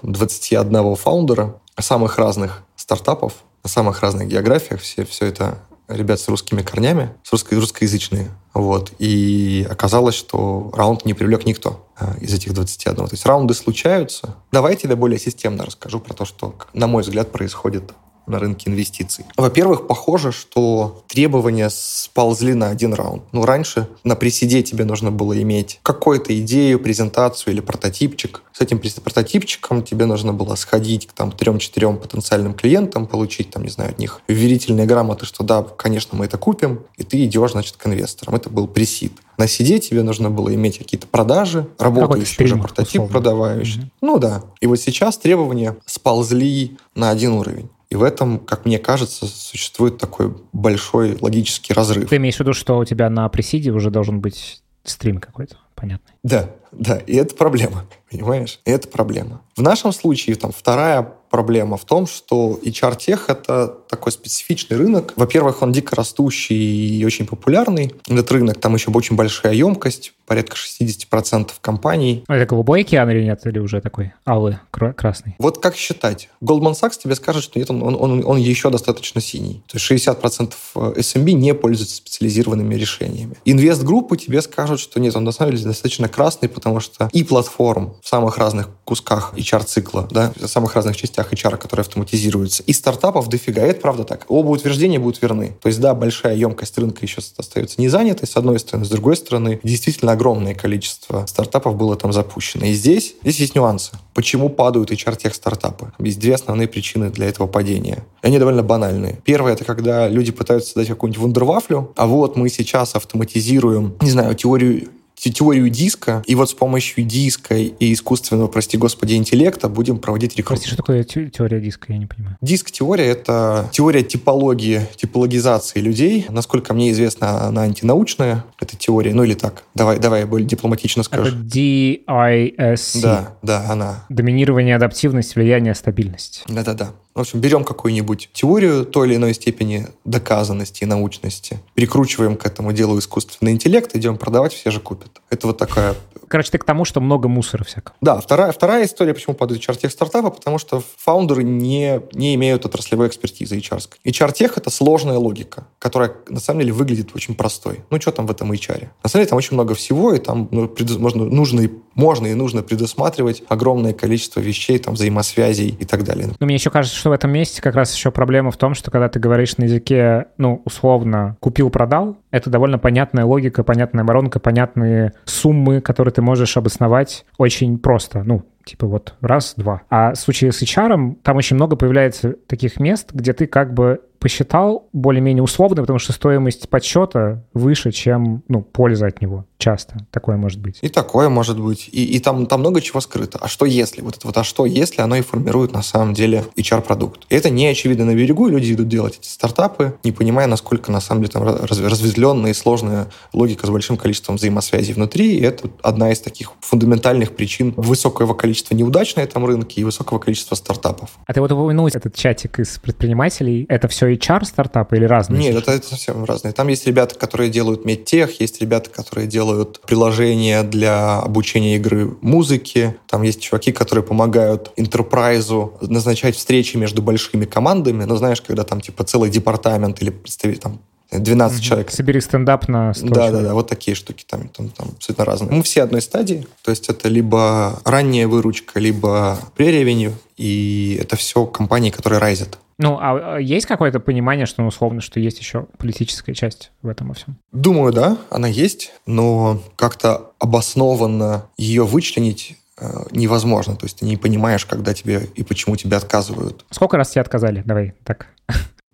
там, 21 фаундера самых разных стартапов, на самых разных географиях. Все, все это ребят с русскими корнями, с русско русскоязычные. Вот. И оказалось, что раунд не привлек никто э, из этих 21. То есть раунды случаются. Давай я более системно расскажу про то, что, на мой взгляд, происходит на рынке инвестиций. Во-первых, похоже, что требования сползли на один раунд. Ну, раньше на приседе тебе нужно было иметь какую-то идею, презентацию или прототипчик. С этим прототипчиком тебе нужно было сходить к там трем-четырем потенциальным клиентам, получить там, не знаю, от них верительные грамоты, что да, конечно, мы это купим, и ты идешь, значит, к инвесторам. Это был пресид. На сиде тебе нужно было иметь какие-то продажи, работающий уже прототип условно. продавающий. Угу. Ну да. И вот сейчас требования сползли на один уровень. И в этом, как мне кажется, существует такой большой логический разрыв. Ты имеешь в виду, что у тебя на пресиде уже должен быть стрим какой-то, понятный? Да, да, и это проблема, понимаешь? И это проблема. В нашем случае там вторая проблема в том, что HR-тех — это такой специфичный рынок. Во-первых, он дико растущий и очень популярный. Этот рынок, там еще очень большая емкость, порядка 60% компаний. А это голубой океан или нет? Или уже такой алый, красный? Вот как считать? Goldman Sachs тебе скажет, что нет, он, он, он еще достаточно синий. То есть 60% SMB не пользуются специализированными решениями. Инвест-группы тебе скажут, что нет, он на самом деле достаточно красный, потому что и платформ в самых разных кусках HR-цикла, да, в самых разных частях HR, которые автоматизируются, и стартапов дофига. И это правда так. Оба утверждения будут верны. То есть, да, большая емкость рынка еще остается не занятой, с одной стороны. С другой стороны, действительно огромное количество стартапов было там запущено. И здесь, здесь есть нюансы. Почему падают HR-тех стартапы? Есть две основные причины для этого падения. И они довольно банальные. Первое, это когда люди пытаются создать какую-нибудь вундервафлю, а вот мы сейчас автоматизируем, не знаю, теорию теорию диска, и вот с помощью диска и искусственного, прости господи, интеллекта будем проводить рекрутинг. Прости, что такое теория диска, я не понимаю. Диск-теория — это теория типологии, типологизации людей. Насколько мне известно, она антинаучная, эта теория. Ну или так, давай, давай я более дипломатично скажу. Это DISC. Да, да, она. Доминирование, адаптивность, влияние, стабильность. Да-да-да. В общем, берем какую-нибудь теорию той или иной степени доказанности и научности, прикручиваем к этому делу искусственный интеллект, идем продавать, все же купят. Это вот такая Короче, ты к тому, что много мусора всякого. Да, вторая, вторая история, почему падают HR-тех стартапы, потому что фаундеры не, не имеют отраслевой экспертизы HR. HR-тех — это сложная логика, которая на самом деле выглядит очень простой. Ну, что там в этом HR? На самом деле там очень много всего, и там ну, можно, нужно, и, можно и нужно предусматривать огромное количество вещей, там, взаимосвязей и так далее. Но мне еще кажется, что в этом месте как раз еще проблема в том, что когда ты говоришь на языке, ну, условно, купил-продал, это довольно понятная логика, понятная воронка, понятные суммы, которые ты можешь обосновать очень просто. Ну, типа вот раз, два. А в случае с HR там очень много появляется таких мест, где ты как бы посчитал более-менее условно, потому что стоимость подсчета выше, чем ну, польза от него. Часто такое может быть. И такое может быть. И, и там, там много чего скрыто. А что если? Вот это вот а что если оно и формирует на самом деле HR-продукт. И это не очевидно на берегу, и люди идут делать эти стартапы, не понимая, насколько на самом деле там раз, разветвленная и сложная логика с большим количеством взаимосвязей внутри. И это одна из таких фундаментальных причин высокого количества неудач на этом рынке и высокого количества стартапов. А ты вот упомянул этот чатик из предпринимателей. Это все HR стартапы или разные? Нет, это, это совсем разные. Там есть ребята, которые делают медтех, есть ребята, которые делают приложения для обучения игры музыки, там есть чуваки, которые помогают интерпрайзу назначать встречи между большими командами, ну, знаешь, когда там типа целый департамент или представитель там 12 угу. человек. Собери стендап на 100 Да, да, да, вот такие штуки там, там, там абсолютно разные. Мы все одной стадии, то есть это либо ранняя выручка, либо преревенью, и это все компании, которые райзят. Ну, а, а есть какое-то понимание, что, ну, условно, что есть еще политическая часть в этом во всем? Думаю, да, она есть, но как-то обоснованно ее вычленить э, невозможно. То есть ты не понимаешь, когда тебе и почему тебе отказывают. Сколько раз тебе отказали? Давай так.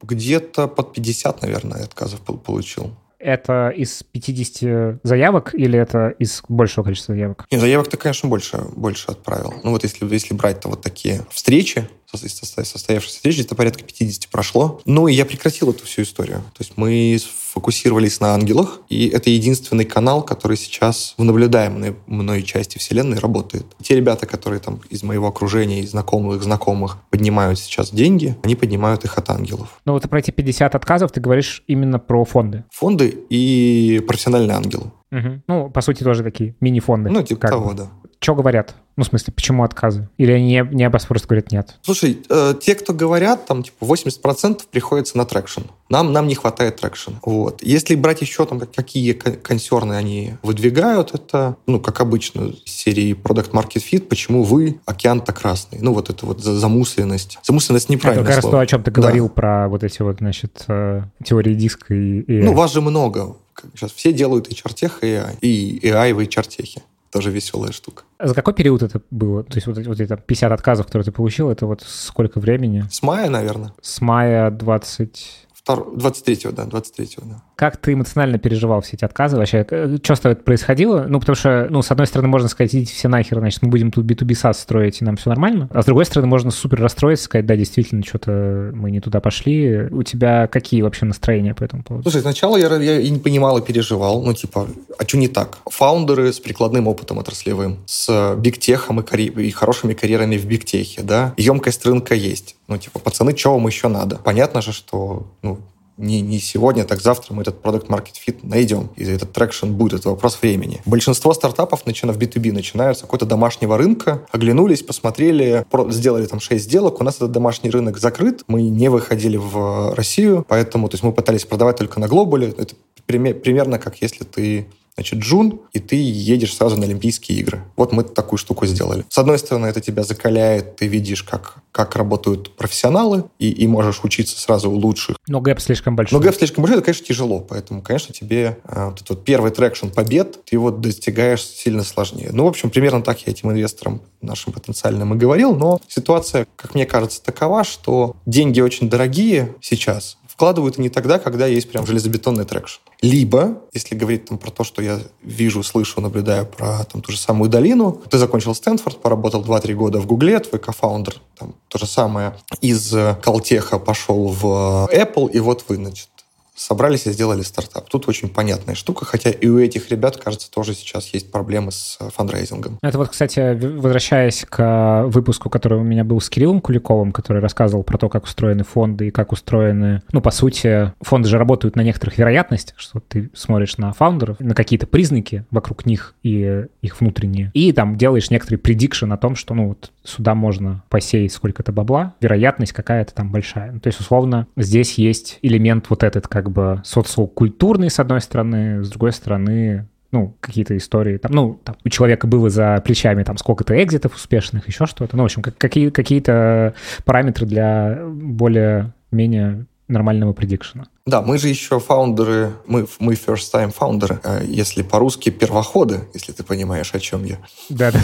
Где-то под 50, наверное, отказов получил. Это из 50 заявок или это из большего количества заявок? Нет, заявок-то, конечно, больше, больше отправил. Ну вот если, если брать-то вот такие встречи, состоявшейся встречи, это порядка 50 прошло. Ну и я прекратил эту всю историю. То есть мы сфокусировались на ангелах, и это единственный канал, который сейчас в наблюдаемой мной части вселенной работает. Те ребята, которые там из моего окружения, из знакомых, знакомых поднимают сейчас деньги, они поднимают их от ангелов. Ну вот про эти 50 отказов ты говоришь именно про фонды. Фонды и профессиональные ангелы. Угу. Ну, по сути, тоже такие мини-фонды. Ну, типа того, бы. да. Что говорят? Ну, в смысле, почему отказы? Или они не, не просто говорят нет? Слушай, э, те, кто говорят, там, типа, 80% приходится на traction. Нам, нам не хватает traction. Вот. Если брать еще там, какие консерны они выдвигают, это, ну, как обычно, серии Product Market Fit, почему вы, океан-то красный. Ну, вот это вот замусленность. Замусленность неправильно. Это как раз то, о чем ты говорил да. про вот эти вот, значит, э, теории диска и, и... Ну, вас же много. Сейчас все делают HR tech и AI. И AI в HR tech е. Тоже веселая штука. За какой период это было? То есть вот, вот эти 50 отказов, которые ты получил, это вот сколько времени? С мая, наверное. С мая 20... 23-го, да, 23-го, да. Как ты эмоционально переживал все эти отказы? Вообще, что с тобой происходило? Ну, потому что, ну, с одной стороны, можно сказать, идите все нахер, значит, мы будем тут B2B SaaS строить, и нам все нормально. А с другой стороны, можно супер расстроиться, сказать, да, действительно, что-то мы не туда пошли. У тебя какие вообще настроения по этому поводу? Слушай, сначала я, я и не понимал, и переживал. Ну, типа, а что не так? Фаундеры с прикладным опытом отраслевым, с бигтехом и, карь... и хорошими карьерами в бигтехе, да, емкость рынка есть. Ну, типа, пацаны, что вам еще надо? Понятно же, что, ну, не, не сегодня, так завтра мы этот product market fit найдем. И этот traction будет. Это вопрос времени. Большинство стартапов, начиная в B2B, начинают с какого-то домашнего рынка, оглянулись, посмотрели, сделали там 6 сделок, у нас этот домашний рынок закрыт, мы не выходили в Россию, поэтому то есть мы пытались продавать только на глобале. Это примерно как если ты значит, джун, и ты едешь сразу на Олимпийские игры. Вот мы такую штуку сделали. С одной стороны, это тебя закаляет, ты видишь, как, как работают профессионалы, и, и можешь учиться сразу у лучших. Но gap слишком большой. Но gap слишком большой, это, конечно, тяжело, поэтому, конечно, тебе э, вот этот вот первый traction побед, ты его достигаешь сильно сложнее. Ну, в общем, примерно так я этим инвесторам нашим потенциальным и говорил, но ситуация, как мне кажется, такова, что деньги очень дорогие сейчас, вкладывают они тогда, когда есть прям железобетонный traction. Либо, если говорить там про то, что я вижу, слышу, наблюдаю про там, ту же самую долину, ты закончил Стэнфорд, поработал 2-3 года в Гугле, твой кофаундер, там, то же самое, из Калтеха пошел в Apple, и вот вы, значит, собрались и сделали стартап. Тут очень понятная штука, хотя и у этих ребят, кажется, тоже сейчас есть проблемы с э, фандрейзингом. Это вот, кстати, возвращаясь к выпуску, который у меня был с Кириллом Куликовым, который рассказывал про то, как устроены фонды и как устроены... Ну, по сути, фонды же работают на некоторых вероятностях, что ты смотришь на фаундеров, на какие-то признаки вокруг них и их внутренние, и там делаешь некоторый prediction о том, что, ну, вот сюда можно посеять сколько-то бабла, вероятность какая-то там большая. Ну, то есть, условно, здесь есть элемент вот этот как бы социокультурный, с одной стороны, с другой стороны, ну, какие-то истории, там, ну, там, у человека было за плечами там сколько-то экзитов успешных, еще что-то. Ну, в общем, как, какие, какие-то параметры для более-менее нормального предикшена. Да, мы же еще фаундеры, мы, мы first time фаундеры, э, если по-русски первоходы, если ты понимаешь, о чем я. Да, да.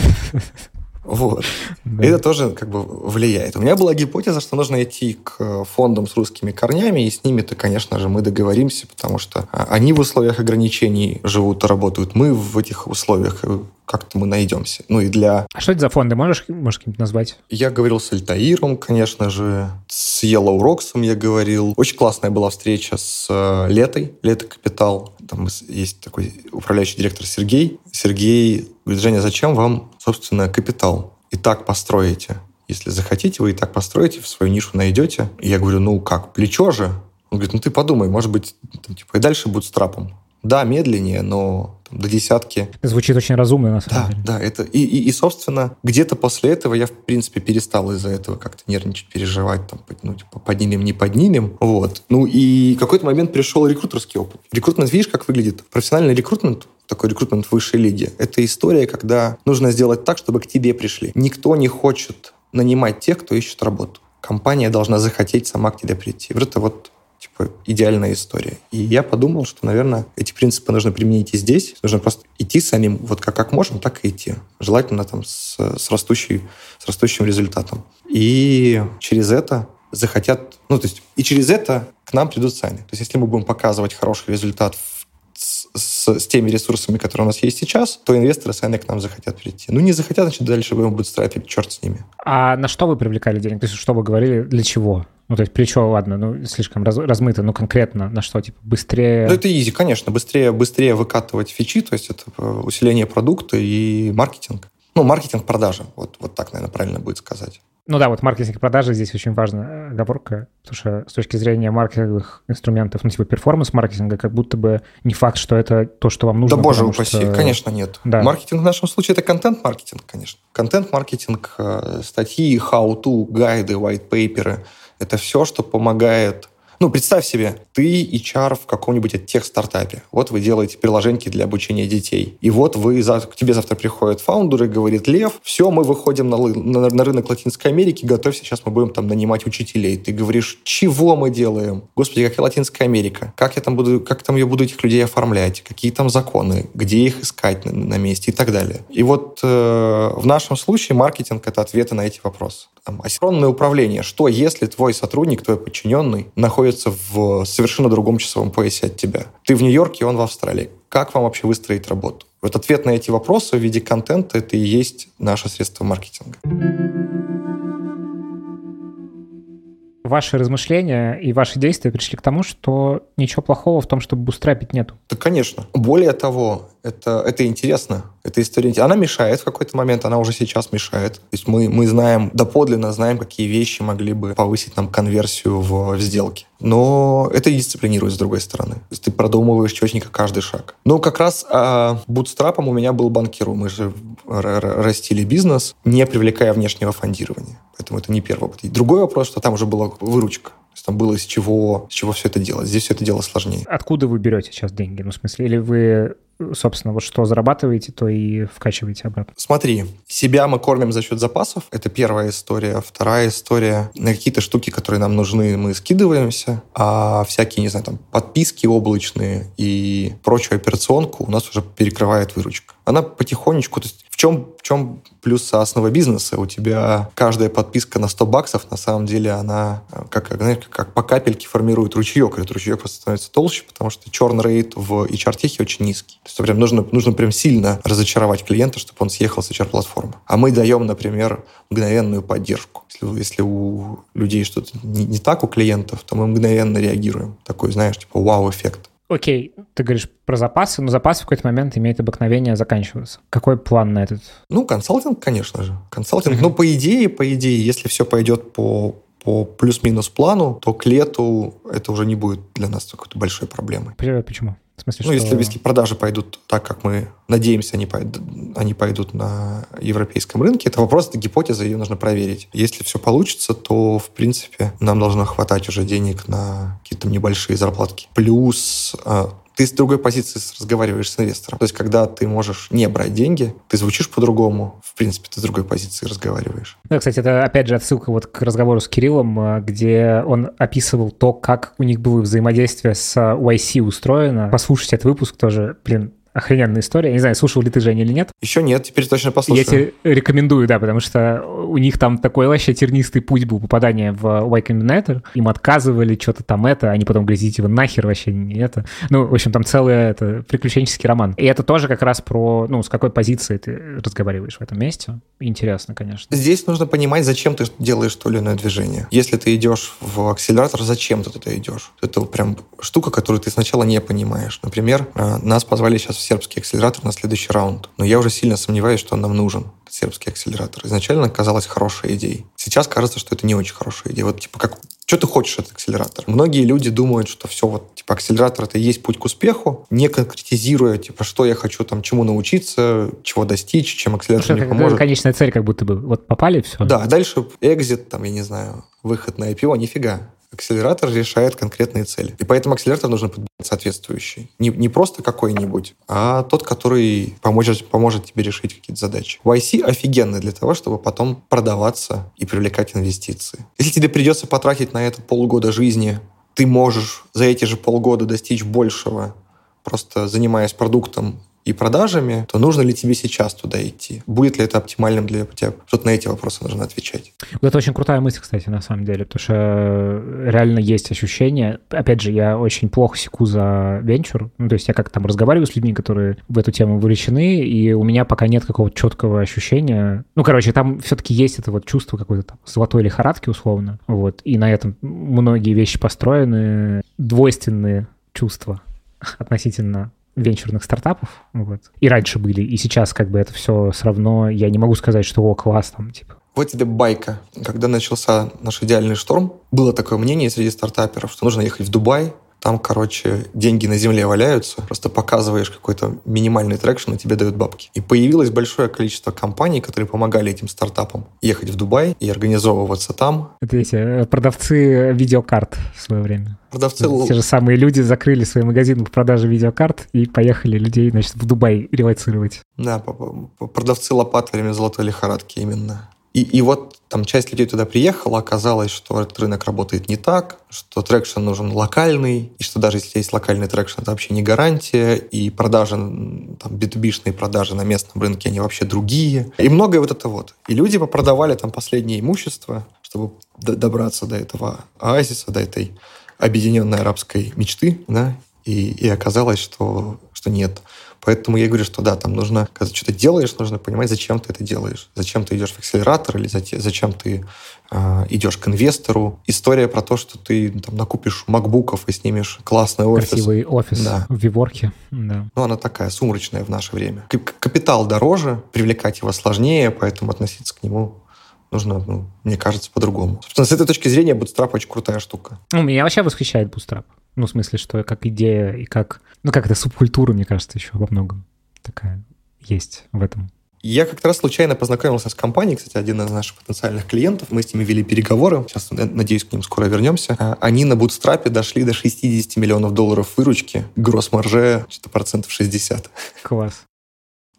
Вот. Да. Это тоже как бы влияет. У меня была гипотеза, что нужно идти к фондам с русскими корнями, и с ними-то, конечно же, мы договоримся, потому что а, они в условиях ограничений живут и работают. Мы в этих условиях э, как-то мы найдемся. Ну и для... А что это за фонды? Можешь, можешь каким-то назвать? Я говорил с Альтаиром, конечно же, с Yellow Rocks я говорил. Очень классная была встреча с э, Летой, Лето Капитал. Там есть такой управляющий директор Сергей. Сергей говорит, Женя, зачем вам, собственно, капитал? И так построите. Если захотите, вы и так построите, в свою нишу найдете. И я говорю, ну как, плечо же? Он говорит, ну ты подумай, может быть, там, типа, и дальше будет с трапом. Да, медленнее, но там, до десятки. Звучит очень разумно, на самом да, деле. Да, это и, и, и, собственно, где-то после этого я, в принципе, перестал из-за этого как-то нервничать, переживать, там, ну, типа, поднимем, не поднимем. Вот. Ну, и в какой-то момент пришел рекрутерский опыт. Рекрутмент, видишь, как выглядит? Профессиональный рекрутмент, такой рекрутмент высшей лиги, это история, когда нужно сделать так, чтобы к тебе пришли. Никто не хочет нанимать тех, кто ищет работу. Компания должна захотеть сама к тебе прийти. Вот это вот типа идеальная история. И я подумал, что, наверное, эти принципы нужно применить и здесь. Нужно просто идти самим, вот как, как можем, так и идти. Желательно там с, с, растущей, с растущим результатом. И через это захотят, ну, то есть, и через это к нам придут сами. То есть, если мы будем показывать хороший результат в с, с, теми ресурсами, которые у нас есть сейчас, то инвесторы сами к нам захотят прийти. Ну, не захотят, значит, дальше будем бутстрапить, черт с ними. А на что вы привлекали денег? То есть, что вы говорили, для чего? Ну, то есть плечо, ладно, ну, слишком раз, размыто, но конкретно на что? Типа быстрее... Ну, это изи, конечно. Быстрее, быстрее выкатывать фичи, то есть это э, усиление продукта и маркетинг. Ну, маркетинг продажи, вот, вот так, наверное, правильно будет сказать. Ну да, вот маркетинг и продажи здесь очень важная оговорка, потому что с точки зрения маркетинговых инструментов, ну типа перформанс-маркетинга, как будто бы не факт, что это то, что вам нужно. Да боже упаси, что... конечно нет. Да. Маркетинг в нашем случае это контент-маркетинг, конечно. Контент-маркетинг, э, статьи, how-to, гайды, white-пейперы – это все, что помогает ну, представь себе, ты HR в каком-нибудь тех-стартапе. Вот вы делаете приложеньки для обучения детей. И вот вы, к тебе завтра приходит фаундер и говорит, Лев, все, мы выходим на, на, на рынок Латинской Америки, готовься, сейчас мы будем там нанимать учителей. Ты говоришь, чего мы делаем? Господи, какая Латинская Америка? Как я там буду, как там я буду этих людей оформлять? Какие там законы? Где их искать на, на месте? И так далее. И вот э, в нашем случае маркетинг — это ответы на эти вопросы там, асинхронное управление. Что, если твой сотрудник, твой подчиненный находится в совершенно другом часовом поясе от тебя? Ты в Нью-Йорке, он в Австралии. Как вам вообще выстроить работу? Вот ответ на эти вопросы в виде контента – это и есть наше средство маркетинга ваши размышления и ваши действия пришли к тому, что ничего плохого в том, чтобы бустрапить нету. Да, конечно. Более того, это, это интересно. Эта история, она мешает в какой-то момент, она уже сейчас мешает. То есть мы, мы знаем, доподлинно знаем, какие вещи могли бы повысить нам конверсию в, в сделке. Но это и дисциплинирует, с другой стороны. То есть ты продумываешь четенько каждый шаг. Но как раз а, бутстрапом у меня был банкиру. Мы же растили бизнес, не привлекая внешнего фондирования. Поэтому это не первый опыт. другой вопрос, что там уже была выручка. Там было с чего, с чего все это делать. Здесь все это дело сложнее. Откуда вы берете сейчас деньги? Ну, в смысле, или вы собственно, вот что зарабатываете, то и вкачиваете обратно. Смотри, себя мы кормим за счет запасов. Это первая история. Вторая история. На какие-то штуки, которые нам нужны, мы скидываемся. А всякие, не знаю, там, подписки облачные и прочую операционку у нас уже перекрывает выручка. Она потихонечку... То есть чем, в чем плюс основа бизнеса? У тебя каждая подписка на 100 баксов, на самом деле, она как, знаешь, как по капельке формирует ручеек. Этот ручеек просто становится толще, потому что черный рейд в HR-техе очень низкий. То есть прям нужно, нужно прям сильно разочаровать клиента, чтобы он съехал с HR-платформы. А мы даем, например, мгновенную поддержку. Если, если у людей что-то не, не так у клиентов, то мы мгновенно реагируем. Такой, знаешь, типа вау-эффект. Окей, ты говоришь про запасы, но запасы в какой-то момент имеют обыкновение заканчиваться. Какой план на этот? Ну, консалтинг, конечно же. Консалтинг. Mm-hmm. Ну, по идее, по идее, если все пойдет по по плюс-минус плану, то к лету это уже не будет для нас какой-то большой проблемой. Почему? В смысле, ну, что... если, если продажи пойдут так, как мы надеемся, они пойдут, они пойдут на европейском рынке, это вопрос, это гипотеза, ее нужно проверить. Если все получится, то, в принципе, нам должно хватать уже денег на какие-то небольшие зарплатки. Плюс а, ты с другой позиции разговариваешь с инвестором. То есть, когда ты можешь не брать деньги, ты звучишь по-другому, в принципе, ты с другой позиции разговариваешь. Да, кстати, это опять же отсылка вот к разговору с Кириллом, э, где он описывал то, как у них было взаимодействие с YC устроено. Послушайте этот выпуск тоже, блин, охрененная история. Я не знаю, слушал ли ты, Женя, или нет. Еще нет, теперь точно послушаю. Я тебе рекомендую, да, потому что у них там такой вообще тернистый путь был попадания в Y Combinator. Им отказывали, что-то там это, они потом говорили, вы нахер вообще не это. Ну, в общем, там целый это, приключенческий роман. И это тоже как раз про, ну, с какой позиции ты разговариваешь в этом месте. Интересно, конечно. Здесь нужно понимать, зачем ты делаешь то или иное движение. Если ты идешь в акселератор, зачем ты туда идешь? Это прям штука, которую ты сначала не понимаешь. Например, э, нас позвали сейчас в сербский акселератор на следующий раунд. Но я уже сильно сомневаюсь, что он нам нужен, сербский акселератор. Изначально казалось хорошей идеей. Сейчас кажется, что это не очень хорошая идея. Вот типа как что ты хочешь от акселератора? Многие люди думают, что все, вот, типа, акселератор — это и есть путь к успеху, не конкретизируя, типа, что я хочу там, чему научиться, чего достичь, чем акселератор ну, мне поможет. Конечная цель как будто бы. Вот попали, все. Да, дальше экзит, там, я не знаю, выход на IPO, нифига. Акселератор решает конкретные цели. И поэтому акселератор нужно подбирать соответствующий. Не, не просто какой-нибудь, а тот, который поможет, поможет тебе решить какие-то задачи. YC офигенный для того, чтобы потом продаваться и привлекать инвестиции. Если тебе придется потратить на это полгода жизни, ты можешь за эти же полгода достичь большего, просто занимаясь продуктом и продажами, то нужно ли тебе сейчас туда идти? Будет ли это оптимальным для тебя? Что-то на эти вопросы нужно отвечать. Это очень крутая мысль, кстати, на самом деле, потому что реально есть ощущение. Опять же, я очень плохо секу за венчур. Ну, то есть я как там разговариваю с людьми, которые в эту тему вовлечены, и у меня пока нет какого-то четкого ощущения. Ну, короче, там все-таки есть это вот чувство какой-то там золотой лихорадки, условно. Вот. И на этом многие вещи построены, двойственные чувства относительно венчурных стартапов, вот, и раньше были, и сейчас как бы это все все равно, я не могу сказать, что о, класс там, типа. Вот тебе байка. Когда начался наш идеальный шторм, было такое мнение среди стартаперов, что нужно ехать в Дубай, там, короче, деньги на земле валяются, просто показываешь какой-то минимальный traction, и тебе дают бабки. И появилось большое количество компаний, которые помогали этим стартапам ехать в Дубай и организовываться там. Это эти э, продавцы видеокарт в свое время. Продавцы... Те же самые люди закрыли свои магазины по продаже видеокарт и поехали людей, значит, в Дубай релоцировать. Да, продавцы лопат во время золотой лихорадки именно. И, и вот там часть людей туда приехала, оказалось, что этот рынок работает не так, что traction нужен локальный, и что даже если есть локальный traction, это вообще не гарантия, и продажи, там, B2B -шные продажи на местном рынке, они вообще другие. И многое вот это вот. И люди попродавали там последнее имущество, чтобы добраться до этого оазиса, до этой объединенной арабской мечты, да, и, и оказалось, что, что нет. Поэтому я говорю, что да, там нужно, когда ты что-то делаешь, нужно понимать, зачем ты это делаешь. Зачем ты идешь в акселератор или зачем ты э, идешь к инвестору. История про то, что ты там накупишь макбуков и снимешь классный офис. Красивый офис да. в Виворке. Да. Ну, она такая сумрачная в наше время. Капитал дороже, привлекать его сложнее, поэтому относиться к нему нужно, ну, мне кажется, по-другому. Собственно, с этой точки зрения Bootstrap очень крутая штука. Ну, меня вообще восхищает Bootstrap. Ну, в смысле, что как идея и как... Ну, как это субкультура, мне кажется, еще во многом такая есть в этом. Я как-то раз случайно познакомился с компанией, кстати, один из наших потенциальных клиентов. Мы с ними вели переговоры. Сейчас, надеюсь, к ним скоро вернемся. А, они на бутстрапе дошли до 60 миллионов долларов выручки. Гросс-марже что-то процентов 60. Класс.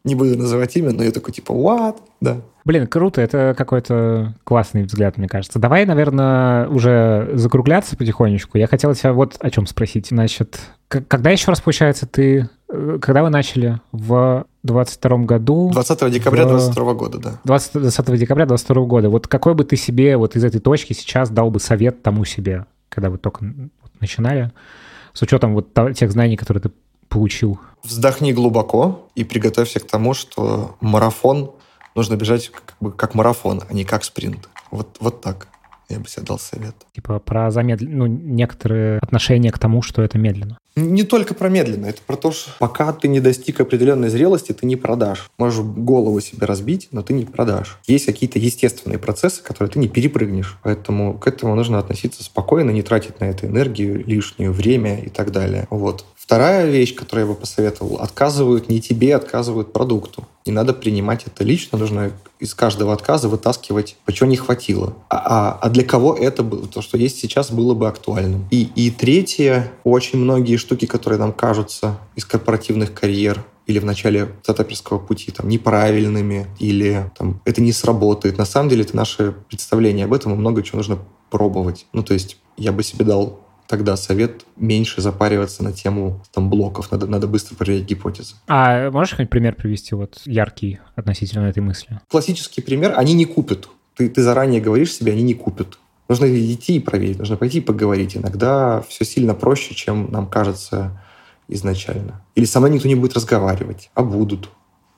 Не буду называть имя, но я такой типа, what? Да. Блин, круто, это какой-то классный взгляд, мне кажется. Давай, наверное, уже закругляться потихонечку. Я хотел тебя вот о чем спросить. Значит, когда еще раз, получается, ты... Э, когда вы начали? В 22 году? 20 декабря в... 22 года, да. 20, 20 декабря 22 года. Вот какой бы ты себе вот из этой точки сейчас дал бы совет тому себе, когда вы только начинали, с учетом вот тех знаний, которые ты получил? Вздохни глубоко и приготовься к тому, что марафон нужно бежать как, бы, как марафон, а не как спринт. Вот, вот так я бы себе дал совет. Типа про замедл... ну, некоторые отношения к тому, что это медленно. Не только про медленно, это про то, что пока ты не достиг определенной зрелости, ты не продашь. Можешь голову себе разбить, но ты не продашь. Есть какие-то естественные процессы, которые ты не перепрыгнешь. Поэтому к этому нужно относиться спокойно, не тратить на это энергию, лишнее время и так далее. Вот. Вторая вещь, которую я бы посоветовал, отказывают не тебе, отказывают продукту. Не надо принимать это лично, нужно из каждого отказа вытаскивать, почему не хватило. А, а, а для кого это было, то, что есть сейчас, было бы актуальным. И, и третье, очень многие штуки, которые нам кажутся из корпоративных карьер, или в начале стартаперского пути там, неправильными, или там, это не сработает. На самом деле это наше представление об этом, и много чего нужно пробовать. Ну, то есть я бы себе дал тогда совет меньше запариваться на тему там блоков, надо, надо быстро проверять гипотезы. А можешь какой-нибудь пример привести вот яркий относительно этой мысли? Классический пример, они не купят. Ты, ты заранее говоришь себе, они не купят. Нужно идти и проверить, нужно пойти и поговорить. Иногда все сильно проще, чем нам кажется изначально. Или со мной никто не будет разговаривать, а будут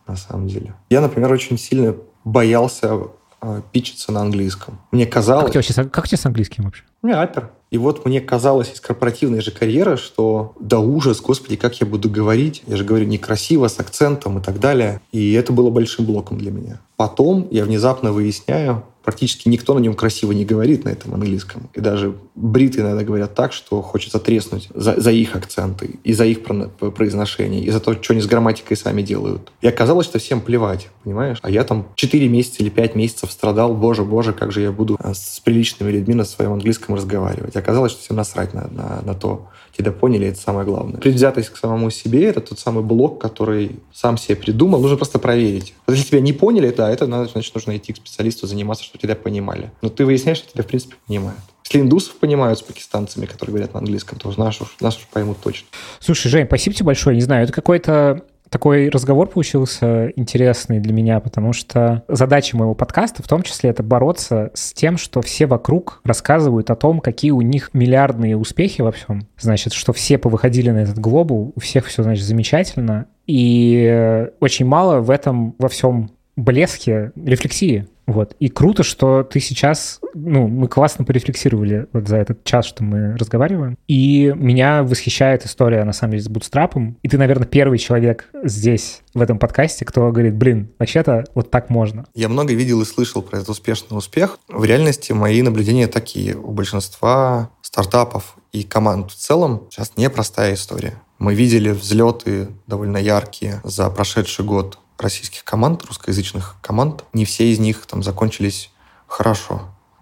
на самом деле. Я, например, очень сильно боялся э, питчиться на английском. Мне казалось... Как у тебя, как у тебя с английским вообще? У меня апер. И вот мне казалось из корпоративной же карьеры, что да ужас, господи, как я буду говорить. Я же говорю некрасиво, с акцентом и так далее. И это было большим блоком для меня. Потом я внезапно выясняю, практически никто на нем красиво не говорит на этом английском. И даже бриты иногда говорят так, что хочется треснуть за, за их акценты, и за их произношение, и за то, что они с грамматикой сами делают. И оказалось, что всем плевать, понимаешь? А я там 4 месяца или 5 месяцев страдал, боже, боже, как же я буду а, с приличными людьми на своем английском разговаривать. Оказалось, что всем насрать на, на, на то, тебя поняли, это самое главное. Предвзятость к самому себе — это тот самый блок, который сам себе придумал. Нужно просто проверить. Вот если тебя не поняли, да, это значит, нужно идти к специалисту, заниматься, чтобы тебя понимали. Но ты выясняешь, что тебя, в принципе, понимают. Если индусов понимают с пакистанцами, которые говорят на английском, то нас уж, нас уж поймут точно. Слушай, Жень, спасибо тебе большое. Не знаю, это какой-то Такой разговор получился интересный для меня, потому что задача моего подкаста в том числе это бороться с тем, что все вокруг рассказывают о том, какие у них миллиардные успехи во всем. Значит, что все повыходили на этот глобу, у всех все, значит, замечательно. И очень мало в этом во всем блеске рефлексии. Вот. И круто, что ты сейчас, ну, мы классно порефлексировали вот за этот час, что мы разговариваем. И меня восхищает история, на самом деле, с бутстрапом. И ты, наверное, первый человек здесь, в этом подкасте, кто говорит, блин, вообще-то вот так можно. Я много видел и слышал про этот успешный успех. В реальности мои наблюдения такие. У большинства стартапов и команд в целом сейчас непростая история. Мы видели взлеты довольно яркие за прошедший год российских команд, русскоязычных команд, не все из них там закончились хорошо,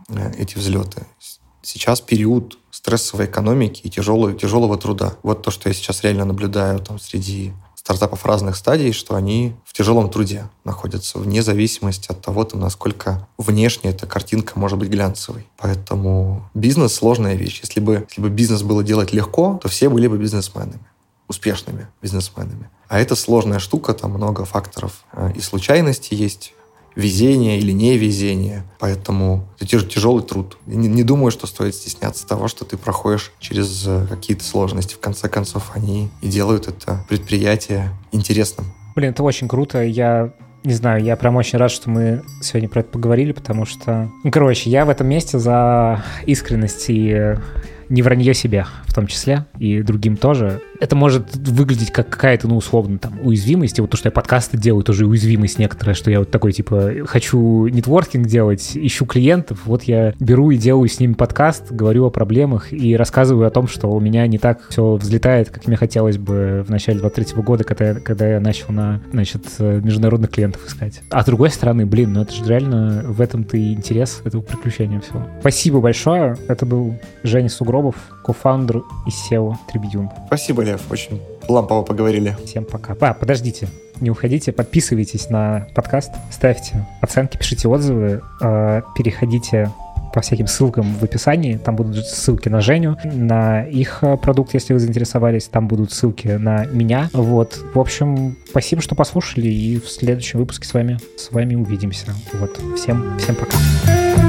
э, эти взлеты. Сейчас период стрессовой экономики и тяжелого, тяжелого труда. Вот то, что я сейчас реально наблюдаю там среди стартапов разных стадий, что они в тяжелом труде находятся, вне зависимости от того, там, насколько внешне эта картинка может быть глянцевой. Поэтому бизнес — сложная вещь. Если бы, если бы бизнес было делать легко, то все были бы бизнесменами успешными бизнесменами. А это сложная штука, там много факторов э, и случайности есть, везение или невезение. Поэтому это тяжелый труд. Не, не думаю, что стоит стесняться того, что ты проходишь через э, какие-то сложности. В конце концов, они и делают это предприятие интересным. Блин, это очень круто. Я не знаю, я прям очень рад, что мы сегодня про это поговорили, потому что... Ну, короче, я в этом месте за искренность и не вранье себе в том числе, и другим тоже. Это может выглядеть как какая-то, ну, условно, там, уязвимость. И вот то, что я подкасты делаю, тоже уязвимость некоторая, что я вот такой, типа, хочу нетворкинг делать, ищу клиентов, вот я беру и делаю с ними подкаст, говорю о проблемах и рассказываю о том, что у меня не так все взлетает, как мне хотелось бы в начале 23 года, когда я, когда я начал на, значит, международных клиентов искать. А с другой стороны, блин, ну это же реально в этом-то и интерес этого приключения всего. Спасибо большое. Это был Женя Сугробов, кофаундер и SEO Tribune. Спасибо, Лев, очень лампово поговорили. Всем пока. А, подождите, не уходите, подписывайтесь на подкаст, ставьте оценки, пишите отзывы, э, переходите по всяким ссылкам в описании. Там будут ссылки на Женю, на их э, продукт, если вы заинтересовались. Там будут ссылки на меня. Вот. В общем, спасибо, что послушали. И в следующем выпуске с вами, с вами увидимся. Вот. Всем, всем пока.